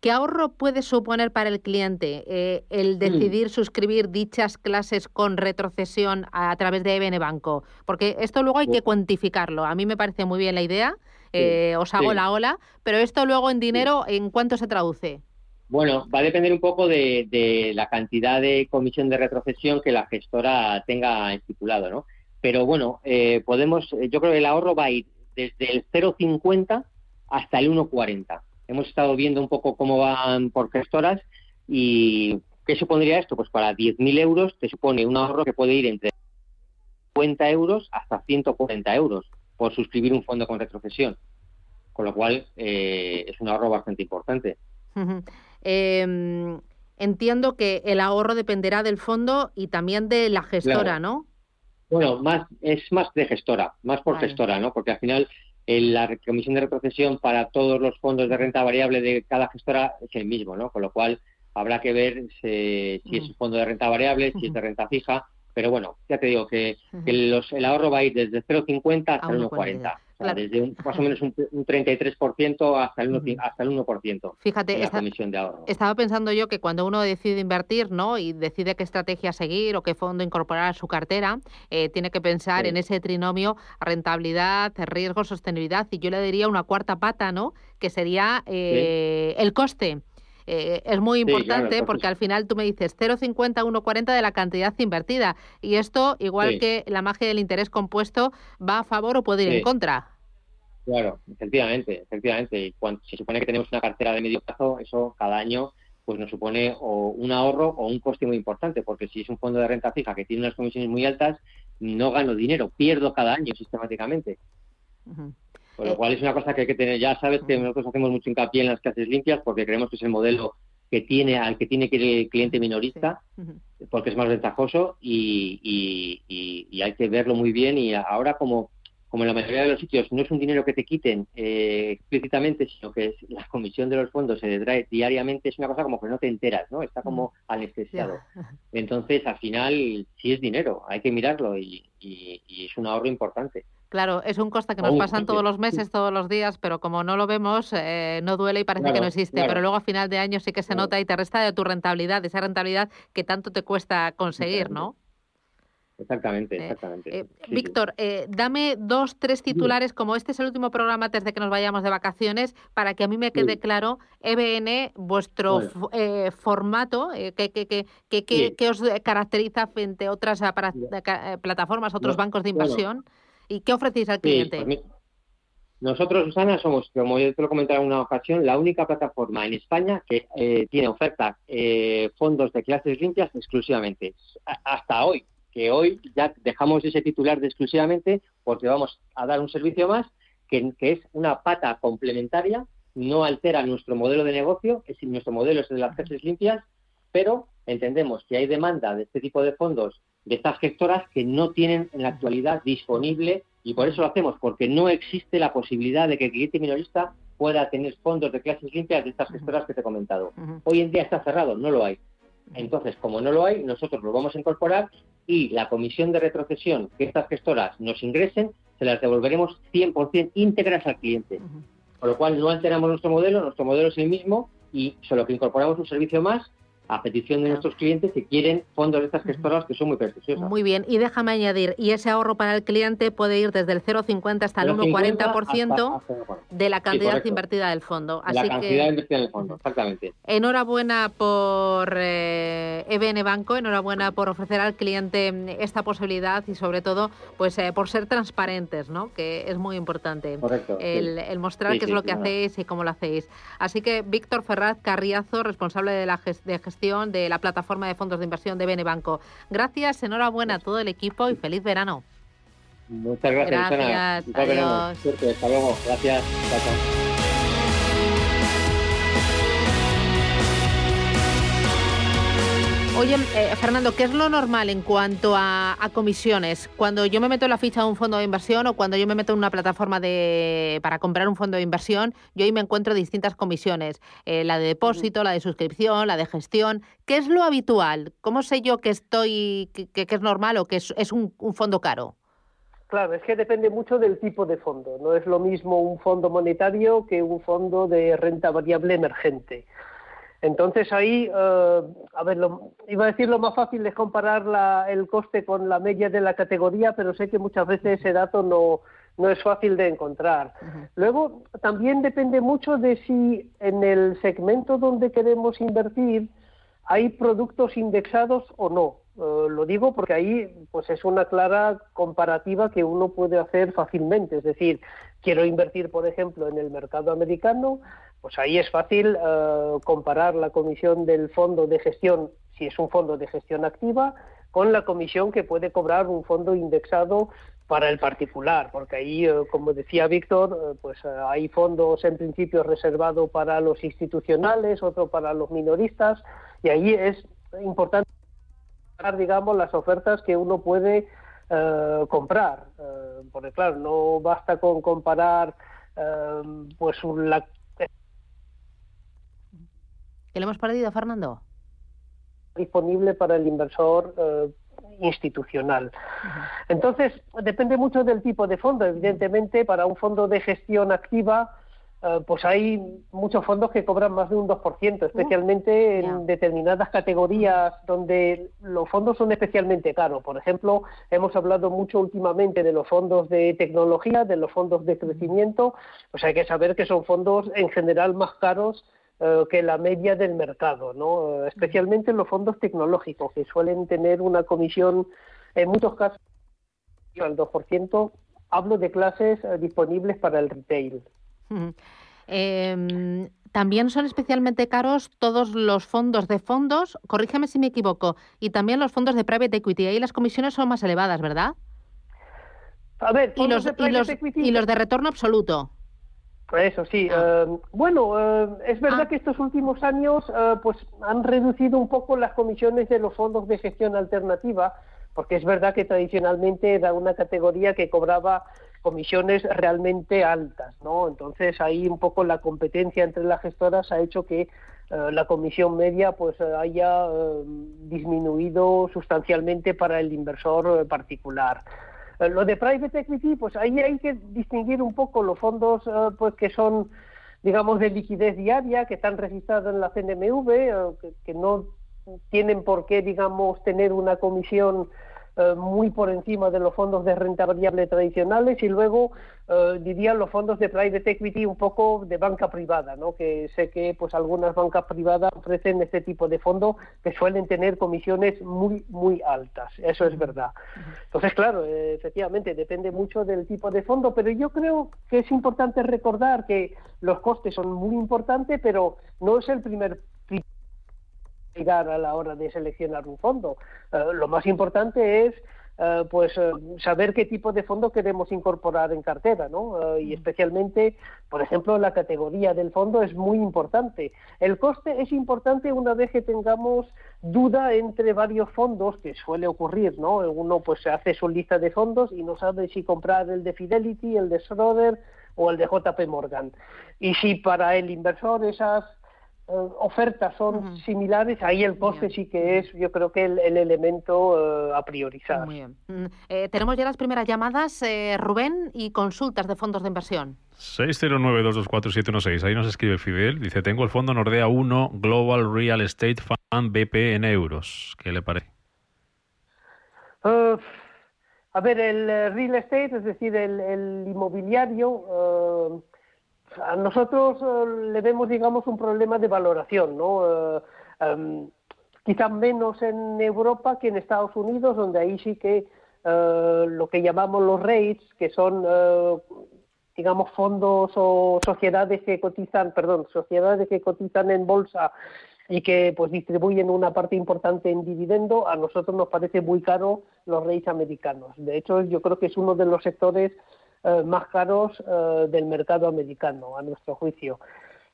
¿Qué ahorro puede suponer para el cliente eh, el mm. decidir suscribir dichas clases con retrocesión a, través de EBN Banco? Porque esto luego hay que cuantificarlo. A mí me parece muy bien la idea, eh, os hago la ola, pero esto luego en dinero, ¿en cuánto se traduce? Bueno, va a depender un poco de, la cantidad de comisión de retrocesión que la gestora tenga estipulado, ¿no? Pero bueno, eh, podemos, yo creo que el ahorro va a ir desde el 0,50 hasta el 1,40 hemos estado viendo un poco cómo van por gestoras y ¿qué supondría esto? Pues para 10.000 euros te supone un ahorro que puede ir entre 50 euros hasta 140 euros por suscribir un fondo con retrocesión, con lo cual eh, es un ahorro bastante importante. Em, entiendo que el ahorro dependerá del fondo y también de la gestora, ¿no? Bueno, más es más de gestora, más por gestora, ¿no? Porque al final la comisión de retrocesión para todos los fondos de renta variable de cada gestora es el mismo, ¿no? Con lo cual habrá que ver si, es un fondo de renta variable, si es de renta fija, pero bueno, ya te digo que, el ahorro va a ir desde 0,50 hasta el 1,40 desde más o menos un, 33% hasta el 1%, hasta el 1% Fíjate, la comisión de ahorro. Estaba pensando yo que cuando uno decide invertir ¿no? y decide qué estrategia seguir o qué fondo incorporar a su cartera, eh, tiene que pensar en ese trinomio rentabilidad, riesgo, sostenibilidad y yo le diría una cuarta pata, ¿no? que sería eh, el coste. Eh, es muy importante porque al final tú me dices 0,50, 1,40 de la cantidad invertida. Y esto, igual que la magia del interés compuesto, va a favor o puede ir en contra. Claro, efectivamente, efectivamente. Y cuando se supone que tenemos una cartera de medio plazo, eso cada año pues nos supone o un ahorro o un coste muy importante, porque si es un fondo de renta fija que tiene unas comisiones muy altas, no gano dinero, pierdo cada año sistemáticamente. Con lo eh, cual es una cosa que hay que tener. Ya sabes que nosotros hacemos mucho hincapié en las clases limpias porque creemos que es el modelo que tiene al que tiene que ir el cliente minorista porque es más ventajoso y, y, hay que verlo muy bien y ahora como como en la mayoría de los sitios no es un dinero que te quiten eh, explícitamente, sino que es la comisión de los fondos se le trae diariamente, es una cosa como que no te enteras, ¿no? Está como anestesiado. [laughs] Entonces, al final, sí es dinero, hay que mirarlo y, es un ahorro importante. Claro, es un coste que nos pasan todos los meses, todos los días, pero como no lo vemos, eh, no duele y parece que no existe. Pero luego a final de año sí que se nota y te resta de tu rentabilidad, de esa rentabilidad que tanto te cuesta conseguir, ¿no? Exactamente, eh, exactamente. Eh, Víctor, eh, dame dos, tres titulares, como este es el último programa antes de que nos vayamos de vacaciones, para que a mí me quede claro, EBN, vuestro formato, ¿qué, os caracteriza frente a otras plataformas, otros bancos de inversión? ¿Y qué ofrecéis al cliente? Pues nosotros, Susana, somos, como yo te lo comentaba en una ocasión, la única plataforma en España que tiene oferta fondos de clases limpias exclusivamente. Hasta hoy, que hoy ya dejamos ese titular de exclusivamente porque vamos a dar un servicio más que, es una pata complementaria, no altera nuestro modelo de negocio, es nuestro modelo es el de las clases limpias, pero entendemos que hay demanda de este tipo de fondos de estas gestoras que no tienen en la actualidad disponible y por eso lo hacemos, porque no existe la posibilidad de que el cliente minorista pueda tener fondos de clases limpias de estas gestoras que te he comentado. Hoy en día está cerrado, no lo hay. Entonces, como no lo hay, nosotros lo vamos a incorporar y la comisión de retrocesión que estas gestoras nos ingresen, se las devolveremos 100% íntegras al cliente. Con lo cual no alteramos nuestro modelo, nuestro modelo es el mismo y solo que incorporamos un servicio más a petición de nuestros clientes que quieren fondos de estas gestoras que son muy prestigiosas. Muy bien, y déjame añadir, y ese ahorro para el cliente puede ir desde el 0,50 hasta el 1,40% de la cantidad invertida del fondo. Así la cantidad invertida en el fondo, exactamente. Enhorabuena por eh, EBN Banco, enhorabuena por ofrecer al cliente esta posibilidad y sobre todo pues eh, por ser transparentes, ¿no? que es muy importante el, mostrar qué es lo que hacéis y cómo lo hacéis. Así que Víctor Ferraz Carriazo, responsable de la de gestión de la plataforma de fondos de inversión de Benebanco. Gracias, enhorabuena a todo el equipo y feliz verano. Muchas gracias, gracias Adiós. Hasta luego. Gracias. Oye, eh, Fernando, ¿qué es lo normal en cuanto a, comisiones? Cuando yo me meto en la ficha de un fondo de inversión o cuando yo me meto en una plataforma de, para comprar un fondo de inversión, yo ahí me encuentro distintas comisiones. Eh, la de depósito, la de suscripción, la de gestión. ¿Qué es lo habitual? ¿Cómo sé yo que estoy que, es normal o que es, un, un fondo caro? Claro, es que depende mucho del tipo de fondo. No es lo mismo un fondo monetario que un fondo de renta variable emergente. Entonces ahí, eh, a ver, iba a decir lo más fácil es comparar el coste con la media de la categoría, pero sé que muchas veces ese dato no, no es fácil de encontrar. Luego, también depende mucho de si en el segmento donde queremos invertir hay productos indexados o no. Eh, lo digo porque ahí pues es una clara comparativa que uno puede hacer fácilmente. Es decir, quiero invertir, por ejemplo, en el mercado americano, pues ahí es fácil eh, comparar la comisión del fondo de gestión, si es un fondo de gestión activa, con la comisión que puede cobrar un fondo indexado para el particular, porque ahí, eh, como decía Víctor, pues hay fondos en principio reservados para los institucionales, otro para los minoristas, y ahí es importante digamos, las ofertas que uno puede eh, comprar. Eh, porque, claro, no basta con comparar eh, pues la... ¿Que le hemos perdido, Fernando? Disponible para el inversor institucional. Entonces, depende mucho del tipo de fondo. Evidentemente, para un fondo de gestión activa, eh, pues hay muchos fondos que cobran más de un 2%, especialmente en determinadas categorías donde los fondos son especialmente caros. Por ejemplo, hemos hablado mucho últimamente de los fondos de tecnología, de los fondos de crecimiento, pues hay que saber que son fondos en general más caros eh, que la media del mercado, ¿no? especialmente los fondos tecnológicos, que suelen tener una comisión, en muchos casos, al 2%. Hablo de clases eh, disponibles para el retail. Em, también son especialmente caros todos los fondos de fondos, corrígeme si me equivoco, y también los fondos de private equity. Ahí las comisiones son más elevadas, ¿verdad? A ver, y los, de retorno absoluto. Eso sí. Ah. Eh, bueno, eh, es verdad ah. que estos últimos años eh, pues han reducido un poco las comisiones de los fondos de gestión alternativa, porque es verdad que tradicionalmente era una categoría que cobraba comisiones realmente altas, ¿no? Entonces ahí un poco la competencia entre las gestoras ha hecho que eh, la comisión media pues haya disminuido sustancialmente para el inversor particular. Lo de private equity, pues ahí hay que distinguir un poco los fondos pues que son digamos de liquidez diaria, que están registrados en la CNMV, que, que no tienen por qué digamos tener una comisión eh, muy por encima de los fondos de renta variable tradicionales y luego eh, diría los fondos de private equity un poco de banca privada, ¿no? que sé que pues algunas bancas privadas ofrecen este tipo de fondos que suelen tener comisiones muy muy altas, eso es verdad. Entonces claro, eh, efectivamente depende mucho del tipo de fondo, pero yo creo que es importante recordar que los costes son muy importantes, pero no es el primer a la hora de seleccionar un fondo. Eh, lo más importante es eh, pues eh, saber qué tipo de fondo queremos incorporar en cartera, ¿no? y especialmente, por ejemplo, la categoría del fondo es muy importante. El coste es importante una vez que tengamos duda entre varios fondos, que suele ocurrir, ¿no? Uno pues se hace su lista de fondos y no sabe si comprar el de Fidelity, el de Schroeder o el de JP Morgan. Y si para el inversor esas ofertas son similares, ahí el coste sí que es, yo creo que el, elemento eh, a priorizar. Muy bien. Mm, eh, tenemos ya las primeras llamadas, Rubén, y consultas de fondos de inversión. 609-224-716. Ahí nos escribe Fidel. Dice, tengo el fondo Nordea 1 Global Real Estate Fund BP en euros. ¿Qué le parece? a ver, el real estate, es decir, el, el inmobiliario a nosotros eh, le vemos, digamos, un problema de valoración, ¿no? Eh, em, quizás menos en Europa que en Estados Unidos, donde ahí sí que eh, lo que llamamos los REITs, que son, digamos, fondos o sociedades que cotizan, perdón, sociedades que cotizan en bolsa y que pues distribuyen una parte importante en dividendo, a nosotros nos parece muy caro los REITs americanos. De hecho, yo creo que es uno de los sectores eh, más caros eh, del mercado americano, a nuestro juicio.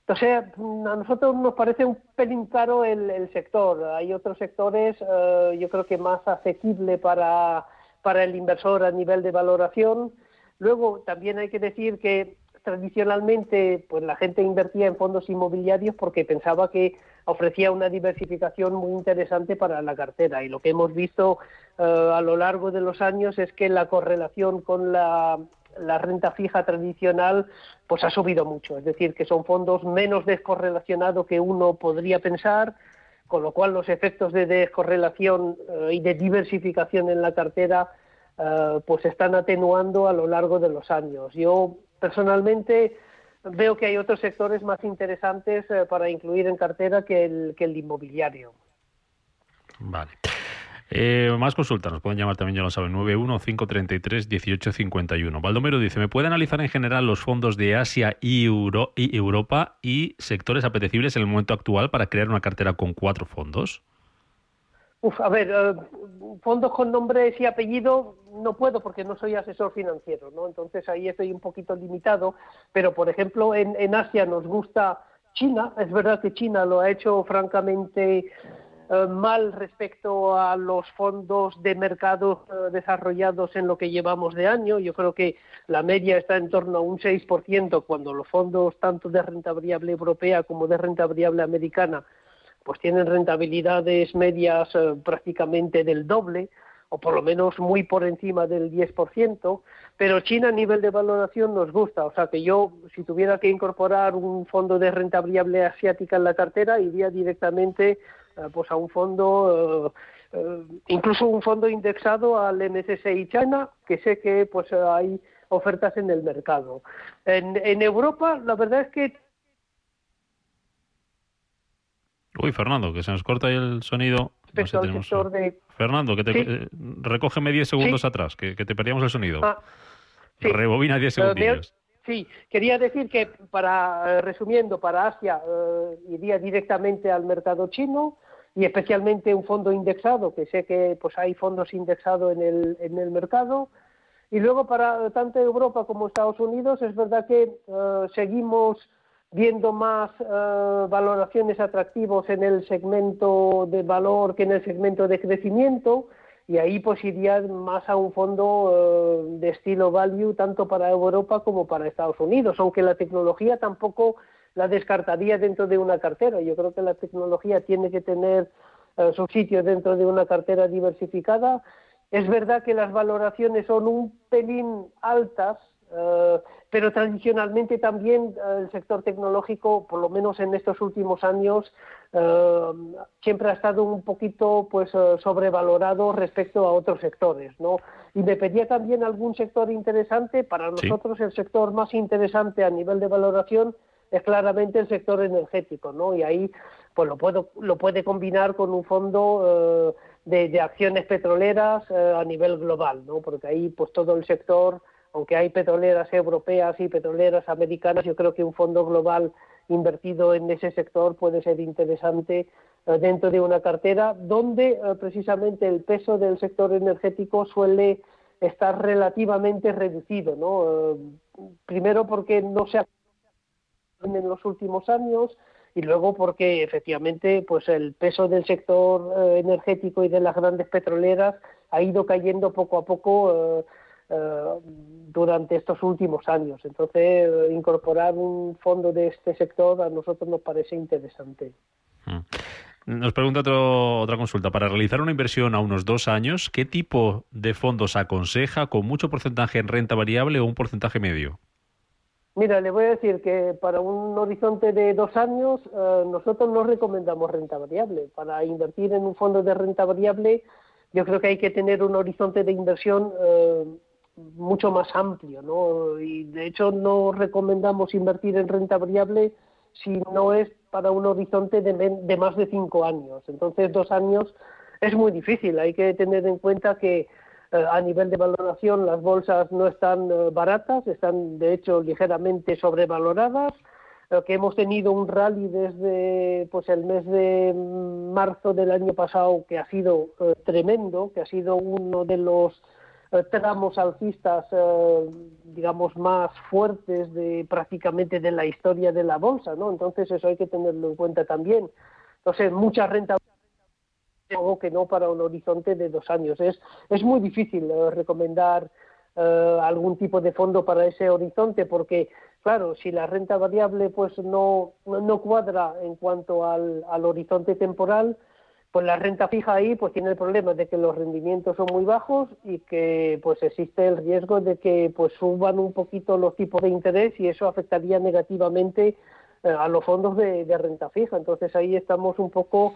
O sea, a nosotros nos parece un pelín caro el, sector. Hay otros sectores, eh, yo creo que más asequible para, para el inversor a nivel de valoración. Luego, también hay que decir que tradicionalmente pues la gente invertía en fondos inmobiliarios porque pensaba que ofrecía una diversificación muy interesante para la cartera y lo que hemos visto eh, a lo largo de los años es que la correlación con la, la renta fija tradicional pues ha subido mucho, es decir, que son fondos menos descorrelacionados que uno podría pensar, con lo cual los efectos de descorrelación eh, y de diversificación en la cartera eh, pues están atenuando a lo largo de los años. Yo personalmente veo que hay otros sectores más interesantes eh, para incluir en cartera que el, que el inmobiliario. Vale. Eh, más consultas, nos pueden llamar también, ya lo saben, 915331851. Baldomero dice, ¿me puede analizar en general los fondos de Asia y, y Europa y sectores apetecibles en el momento actual para crear una cartera con cuatro fondos? Uf, a ver, eh, fondos con nombres y apellido no puedo porque no soy asesor financiero, ¿no? Entonces ahí estoy un poquito limitado, pero por ejemplo en, Asia nos gusta China, es verdad que China lo ha hecho francamente mal respecto a los fondos de mercados eh, desarrollados en lo que llevamos de año. Yo creo que la media está en torno a un 6% cuando los fondos tanto de renta variable europea como de renta variable americana pues tienen rentabilidades medias eh, prácticamente del doble o por lo menos muy por encima del 10%, pero China a nivel de valoración nos gusta, o sea que yo si tuviera que incorporar un fondo de renta variable asiática en la cartera iría directamente eh, pues a un fondo eh, incluso un fondo indexado al MSCI China, que sé que pues hay ofertas en el mercado. En, en Europa la verdad es que Uy, Fernando, que se nos corta ahí el sonido. Fernando, que te eh, recógeme 10 segundos atrás, que, te perdíamos el sonido. Ah, Rebobina 10 segundos. Sí, quería decir que, para eh, resumiendo, para Asia eh, iría directamente al mercado chino y especialmente un fondo indexado, que sé que pues hay fondos indexados en el, en el mercado. Y luego para tanto Europa como Estados Unidos es verdad que seguimos viendo más eh, valoraciones atractivos en el segmento de valor que en el segmento de crecimiento y ahí pues iría más a un fondo eh, de estilo value tanto para Europa como para Estados Unidos, aunque la tecnología tampoco la descartaría dentro de una cartera. Yo creo que la tecnología tiene que tener eh, su sitio dentro de una cartera diversificada. Es verdad que las valoraciones son un pelín altas eh, pero tradicionalmente también eh, el sector tecnológico, por lo menos en estos últimos años, siempre ha estado un poquito pues sobrevalorado respecto a otros sectores, ¿no? Y me pedía también algún sector interesante. Para nosotros el sector más interesante a nivel de valoración es claramente el sector energético, ¿no? Y ahí pues lo puedo lo puede combinar con un fondo de, de, acciones petroleras a nivel global, ¿no? Porque ahí pues todo el sector aunque hay petroleras europeas y petroleras americanas, yo creo que un fondo global invertido en ese sector puede ser interesante eh, dentro de una cartera donde eh, precisamente el peso del sector energético suele estar relativamente reducido, ¿no? Eh, primero porque no se ha en los últimos años y luego porque efectivamente pues el peso del sector energético y de las grandes petroleras ha ido cayendo poco a poco eh, durante estos últimos años. Entonces, incorporar un fondo de este sector a nosotros nos parece interesante. Mm. Nos pregunta otra consulta. Para realizar una inversión a unos dos años, ¿qué tipo de fondos aconseja con mucho porcentaje en renta variable o un porcentaje medio? Mira, le voy a decir que para un horizonte de dos años eh, nosotros no recomendamos renta variable. Para invertir en un fondo de renta variable yo creo que hay que tener un horizonte de inversión eh, mucho más amplio, ¿no? Y de hecho no recomendamos invertir en renta variable si no es para un horizonte de, más de cinco años. Entonces, dos años es muy difícil. Hay que tener en cuenta que a nivel de valoración las bolsas no están eh, baratas, están de hecho ligeramente sobrevaloradas, eh, que hemos tenido un rally desde pues el mes de marzo del año pasado que ha sido tremendo, que ha sido uno de los tramos alcistas, eh, digamos, más fuertes de prácticamente de la historia de la bolsa, ¿no? Entonces eso hay que tenerlo en cuenta también. Entonces, mucha renta que no para un horizonte de dos años. Es, es muy difícil eh, recomendar eh, algún tipo de fondo para ese horizonte porque, claro, si la renta variable pues no, no cuadra en cuanto al, al horizonte temporal, pues la renta fija ahí pues tiene el problema de que los rendimientos son muy bajos y que pues existe el riesgo de que pues suban un poquito los tipos de interés y eso afectaría negativamente eh, a los fondos de, renta fija. Entonces ahí estamos un poco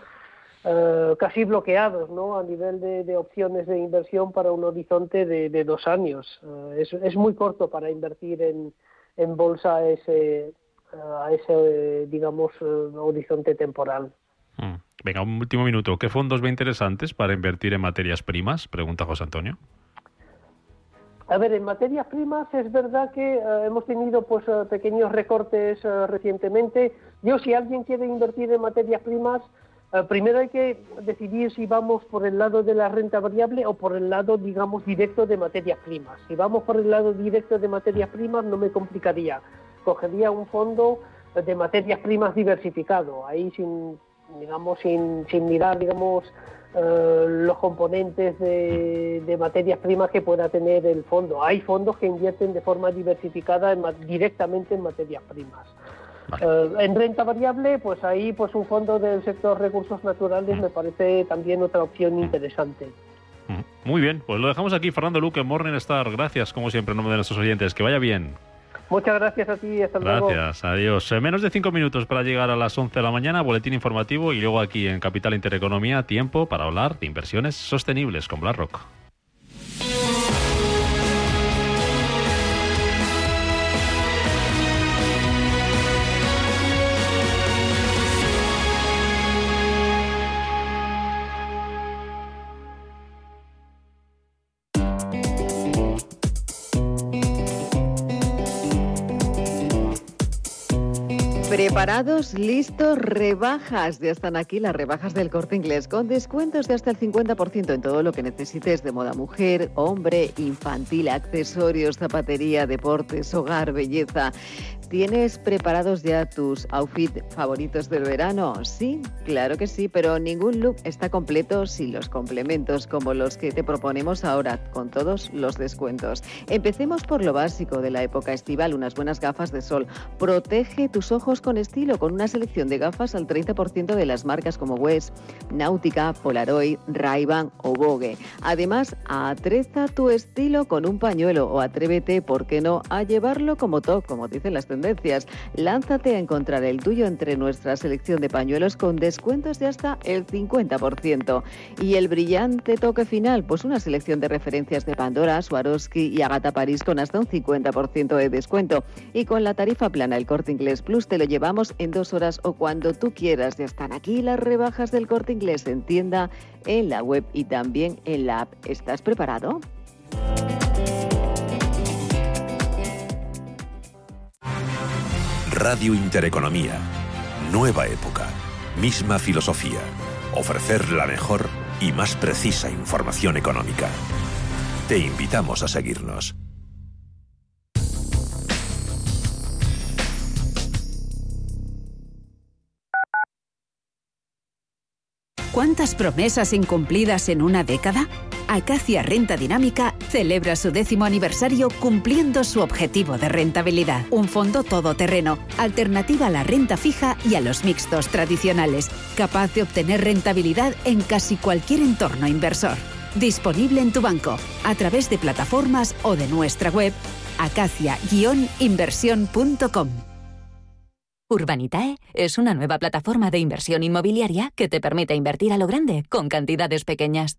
eh, casi bloqueados ¿no? a nivel de, opciones de inversión para un horizonte de, dos años. Eh, es, muy corto para invertir en, en bolsa a ese, a ese digamos, eh, horizonte temporal. Mm. Venga, un último minuto. ¿Qué fondos ve interesantes para invertir en materias primas? Pregunta José Antonio. A ver, en materias primas es verdad que hemos tenido pues pequeños recortes recientemente. Yo, si alguien quiere invertir en materias primas, eh, primero hay que decidir si vamos por el lado de la renta variable o por el lado, digamos, directo de materias primas. Si vamos por el lado directo de materias primas no me complicaría. Cogería un fondo de materias primas diversificado, ahí sin, digamos, sin, mirar, digamos, eh, los componentes de, materias primas que pueda tener el fondo. Hay fondos que invierten de forma diversificada directamente en materias primas. Eh, en renta variable, pues ahí pues un fondo del sector recursos naturales me parece también otra opción interesante. Muy bien, pues lo dejamos aquí. Fernando Luque, Morningstar. Gracias, como siempre, en nombre de nuestros oyentes. Que vaya bien. Muchas gracias a ti. Hasta luego. Gracias, adiós. menos de cinco minutos para llegar a las 11 de la mañana, boletín informativo y luego aquí en Capital Intereconomía, tiempo para hablar de inversiones sostenibles con BlackRock. Preparados, listos, rebajas. Ya están aquí las rebajas del corte inglés con descuentos de hasta el 50% en todo lo que necesites de moda mujer, hombre, infantil, accesorios, zapatería, deportes, hogar, belleza. ¿Tienes preparados ya tus outfits favoritos del verano? Sí, claro que sí, pero ningún look está completo sin los complementos como los que te proponemos ahora, con todos los descuentos. Empecemos por lo básico de la época estival, unas buenas gafas de sol. Protege tus ojos con estilo con una selección de gafas al 30% de las marcas como West, Náutica, Polaroid, Ray-Ban o Vogue. Además, atreza tu estilo con un pañuelo o atrévete, ¿por qué no?, a llevarlo como top, como dicen las tendencias Lánzate a encontrar el tuyo entre nuestra selección de pañuelos con descuentos de hasta el 50%. Y el brillante toque final, pues una selección de referencias de Pandora, Swarovski y Agatha Paris con hasta un 50% de descuento. Y con la tarifa plana el Corte Inglés Plus te lo llevamos en dos horas o cuando tú quieras. Ya están aquí las rebajas del Corte Inglés en tienda, en la web y también en la app. ¿Estás preparado? Radio Intereconomía. Nueva época. Misma filosofía. Ofrecer la mejor y más precisa información económica. Te invitamos a seguirnos. ¿Cuántas promesas incumplidas en una década? Acacia Renta Dinámica celebra su décimo aniversario cumpliendo su objetivo de rentabilidad. Un fondo todoterreno, alternativa a la renta fija y a los mixtos tradicionales, capaz de obtener rentabilidad en casi cualquier entorno inversor. Disponible en tu banco, a través de plataformas o de nuestra web acacia-inversión.com. Urbanitae es una nueva plataforma de inversión inmobiliaria que te permite invertir a lo grande con cantidades pequeñas.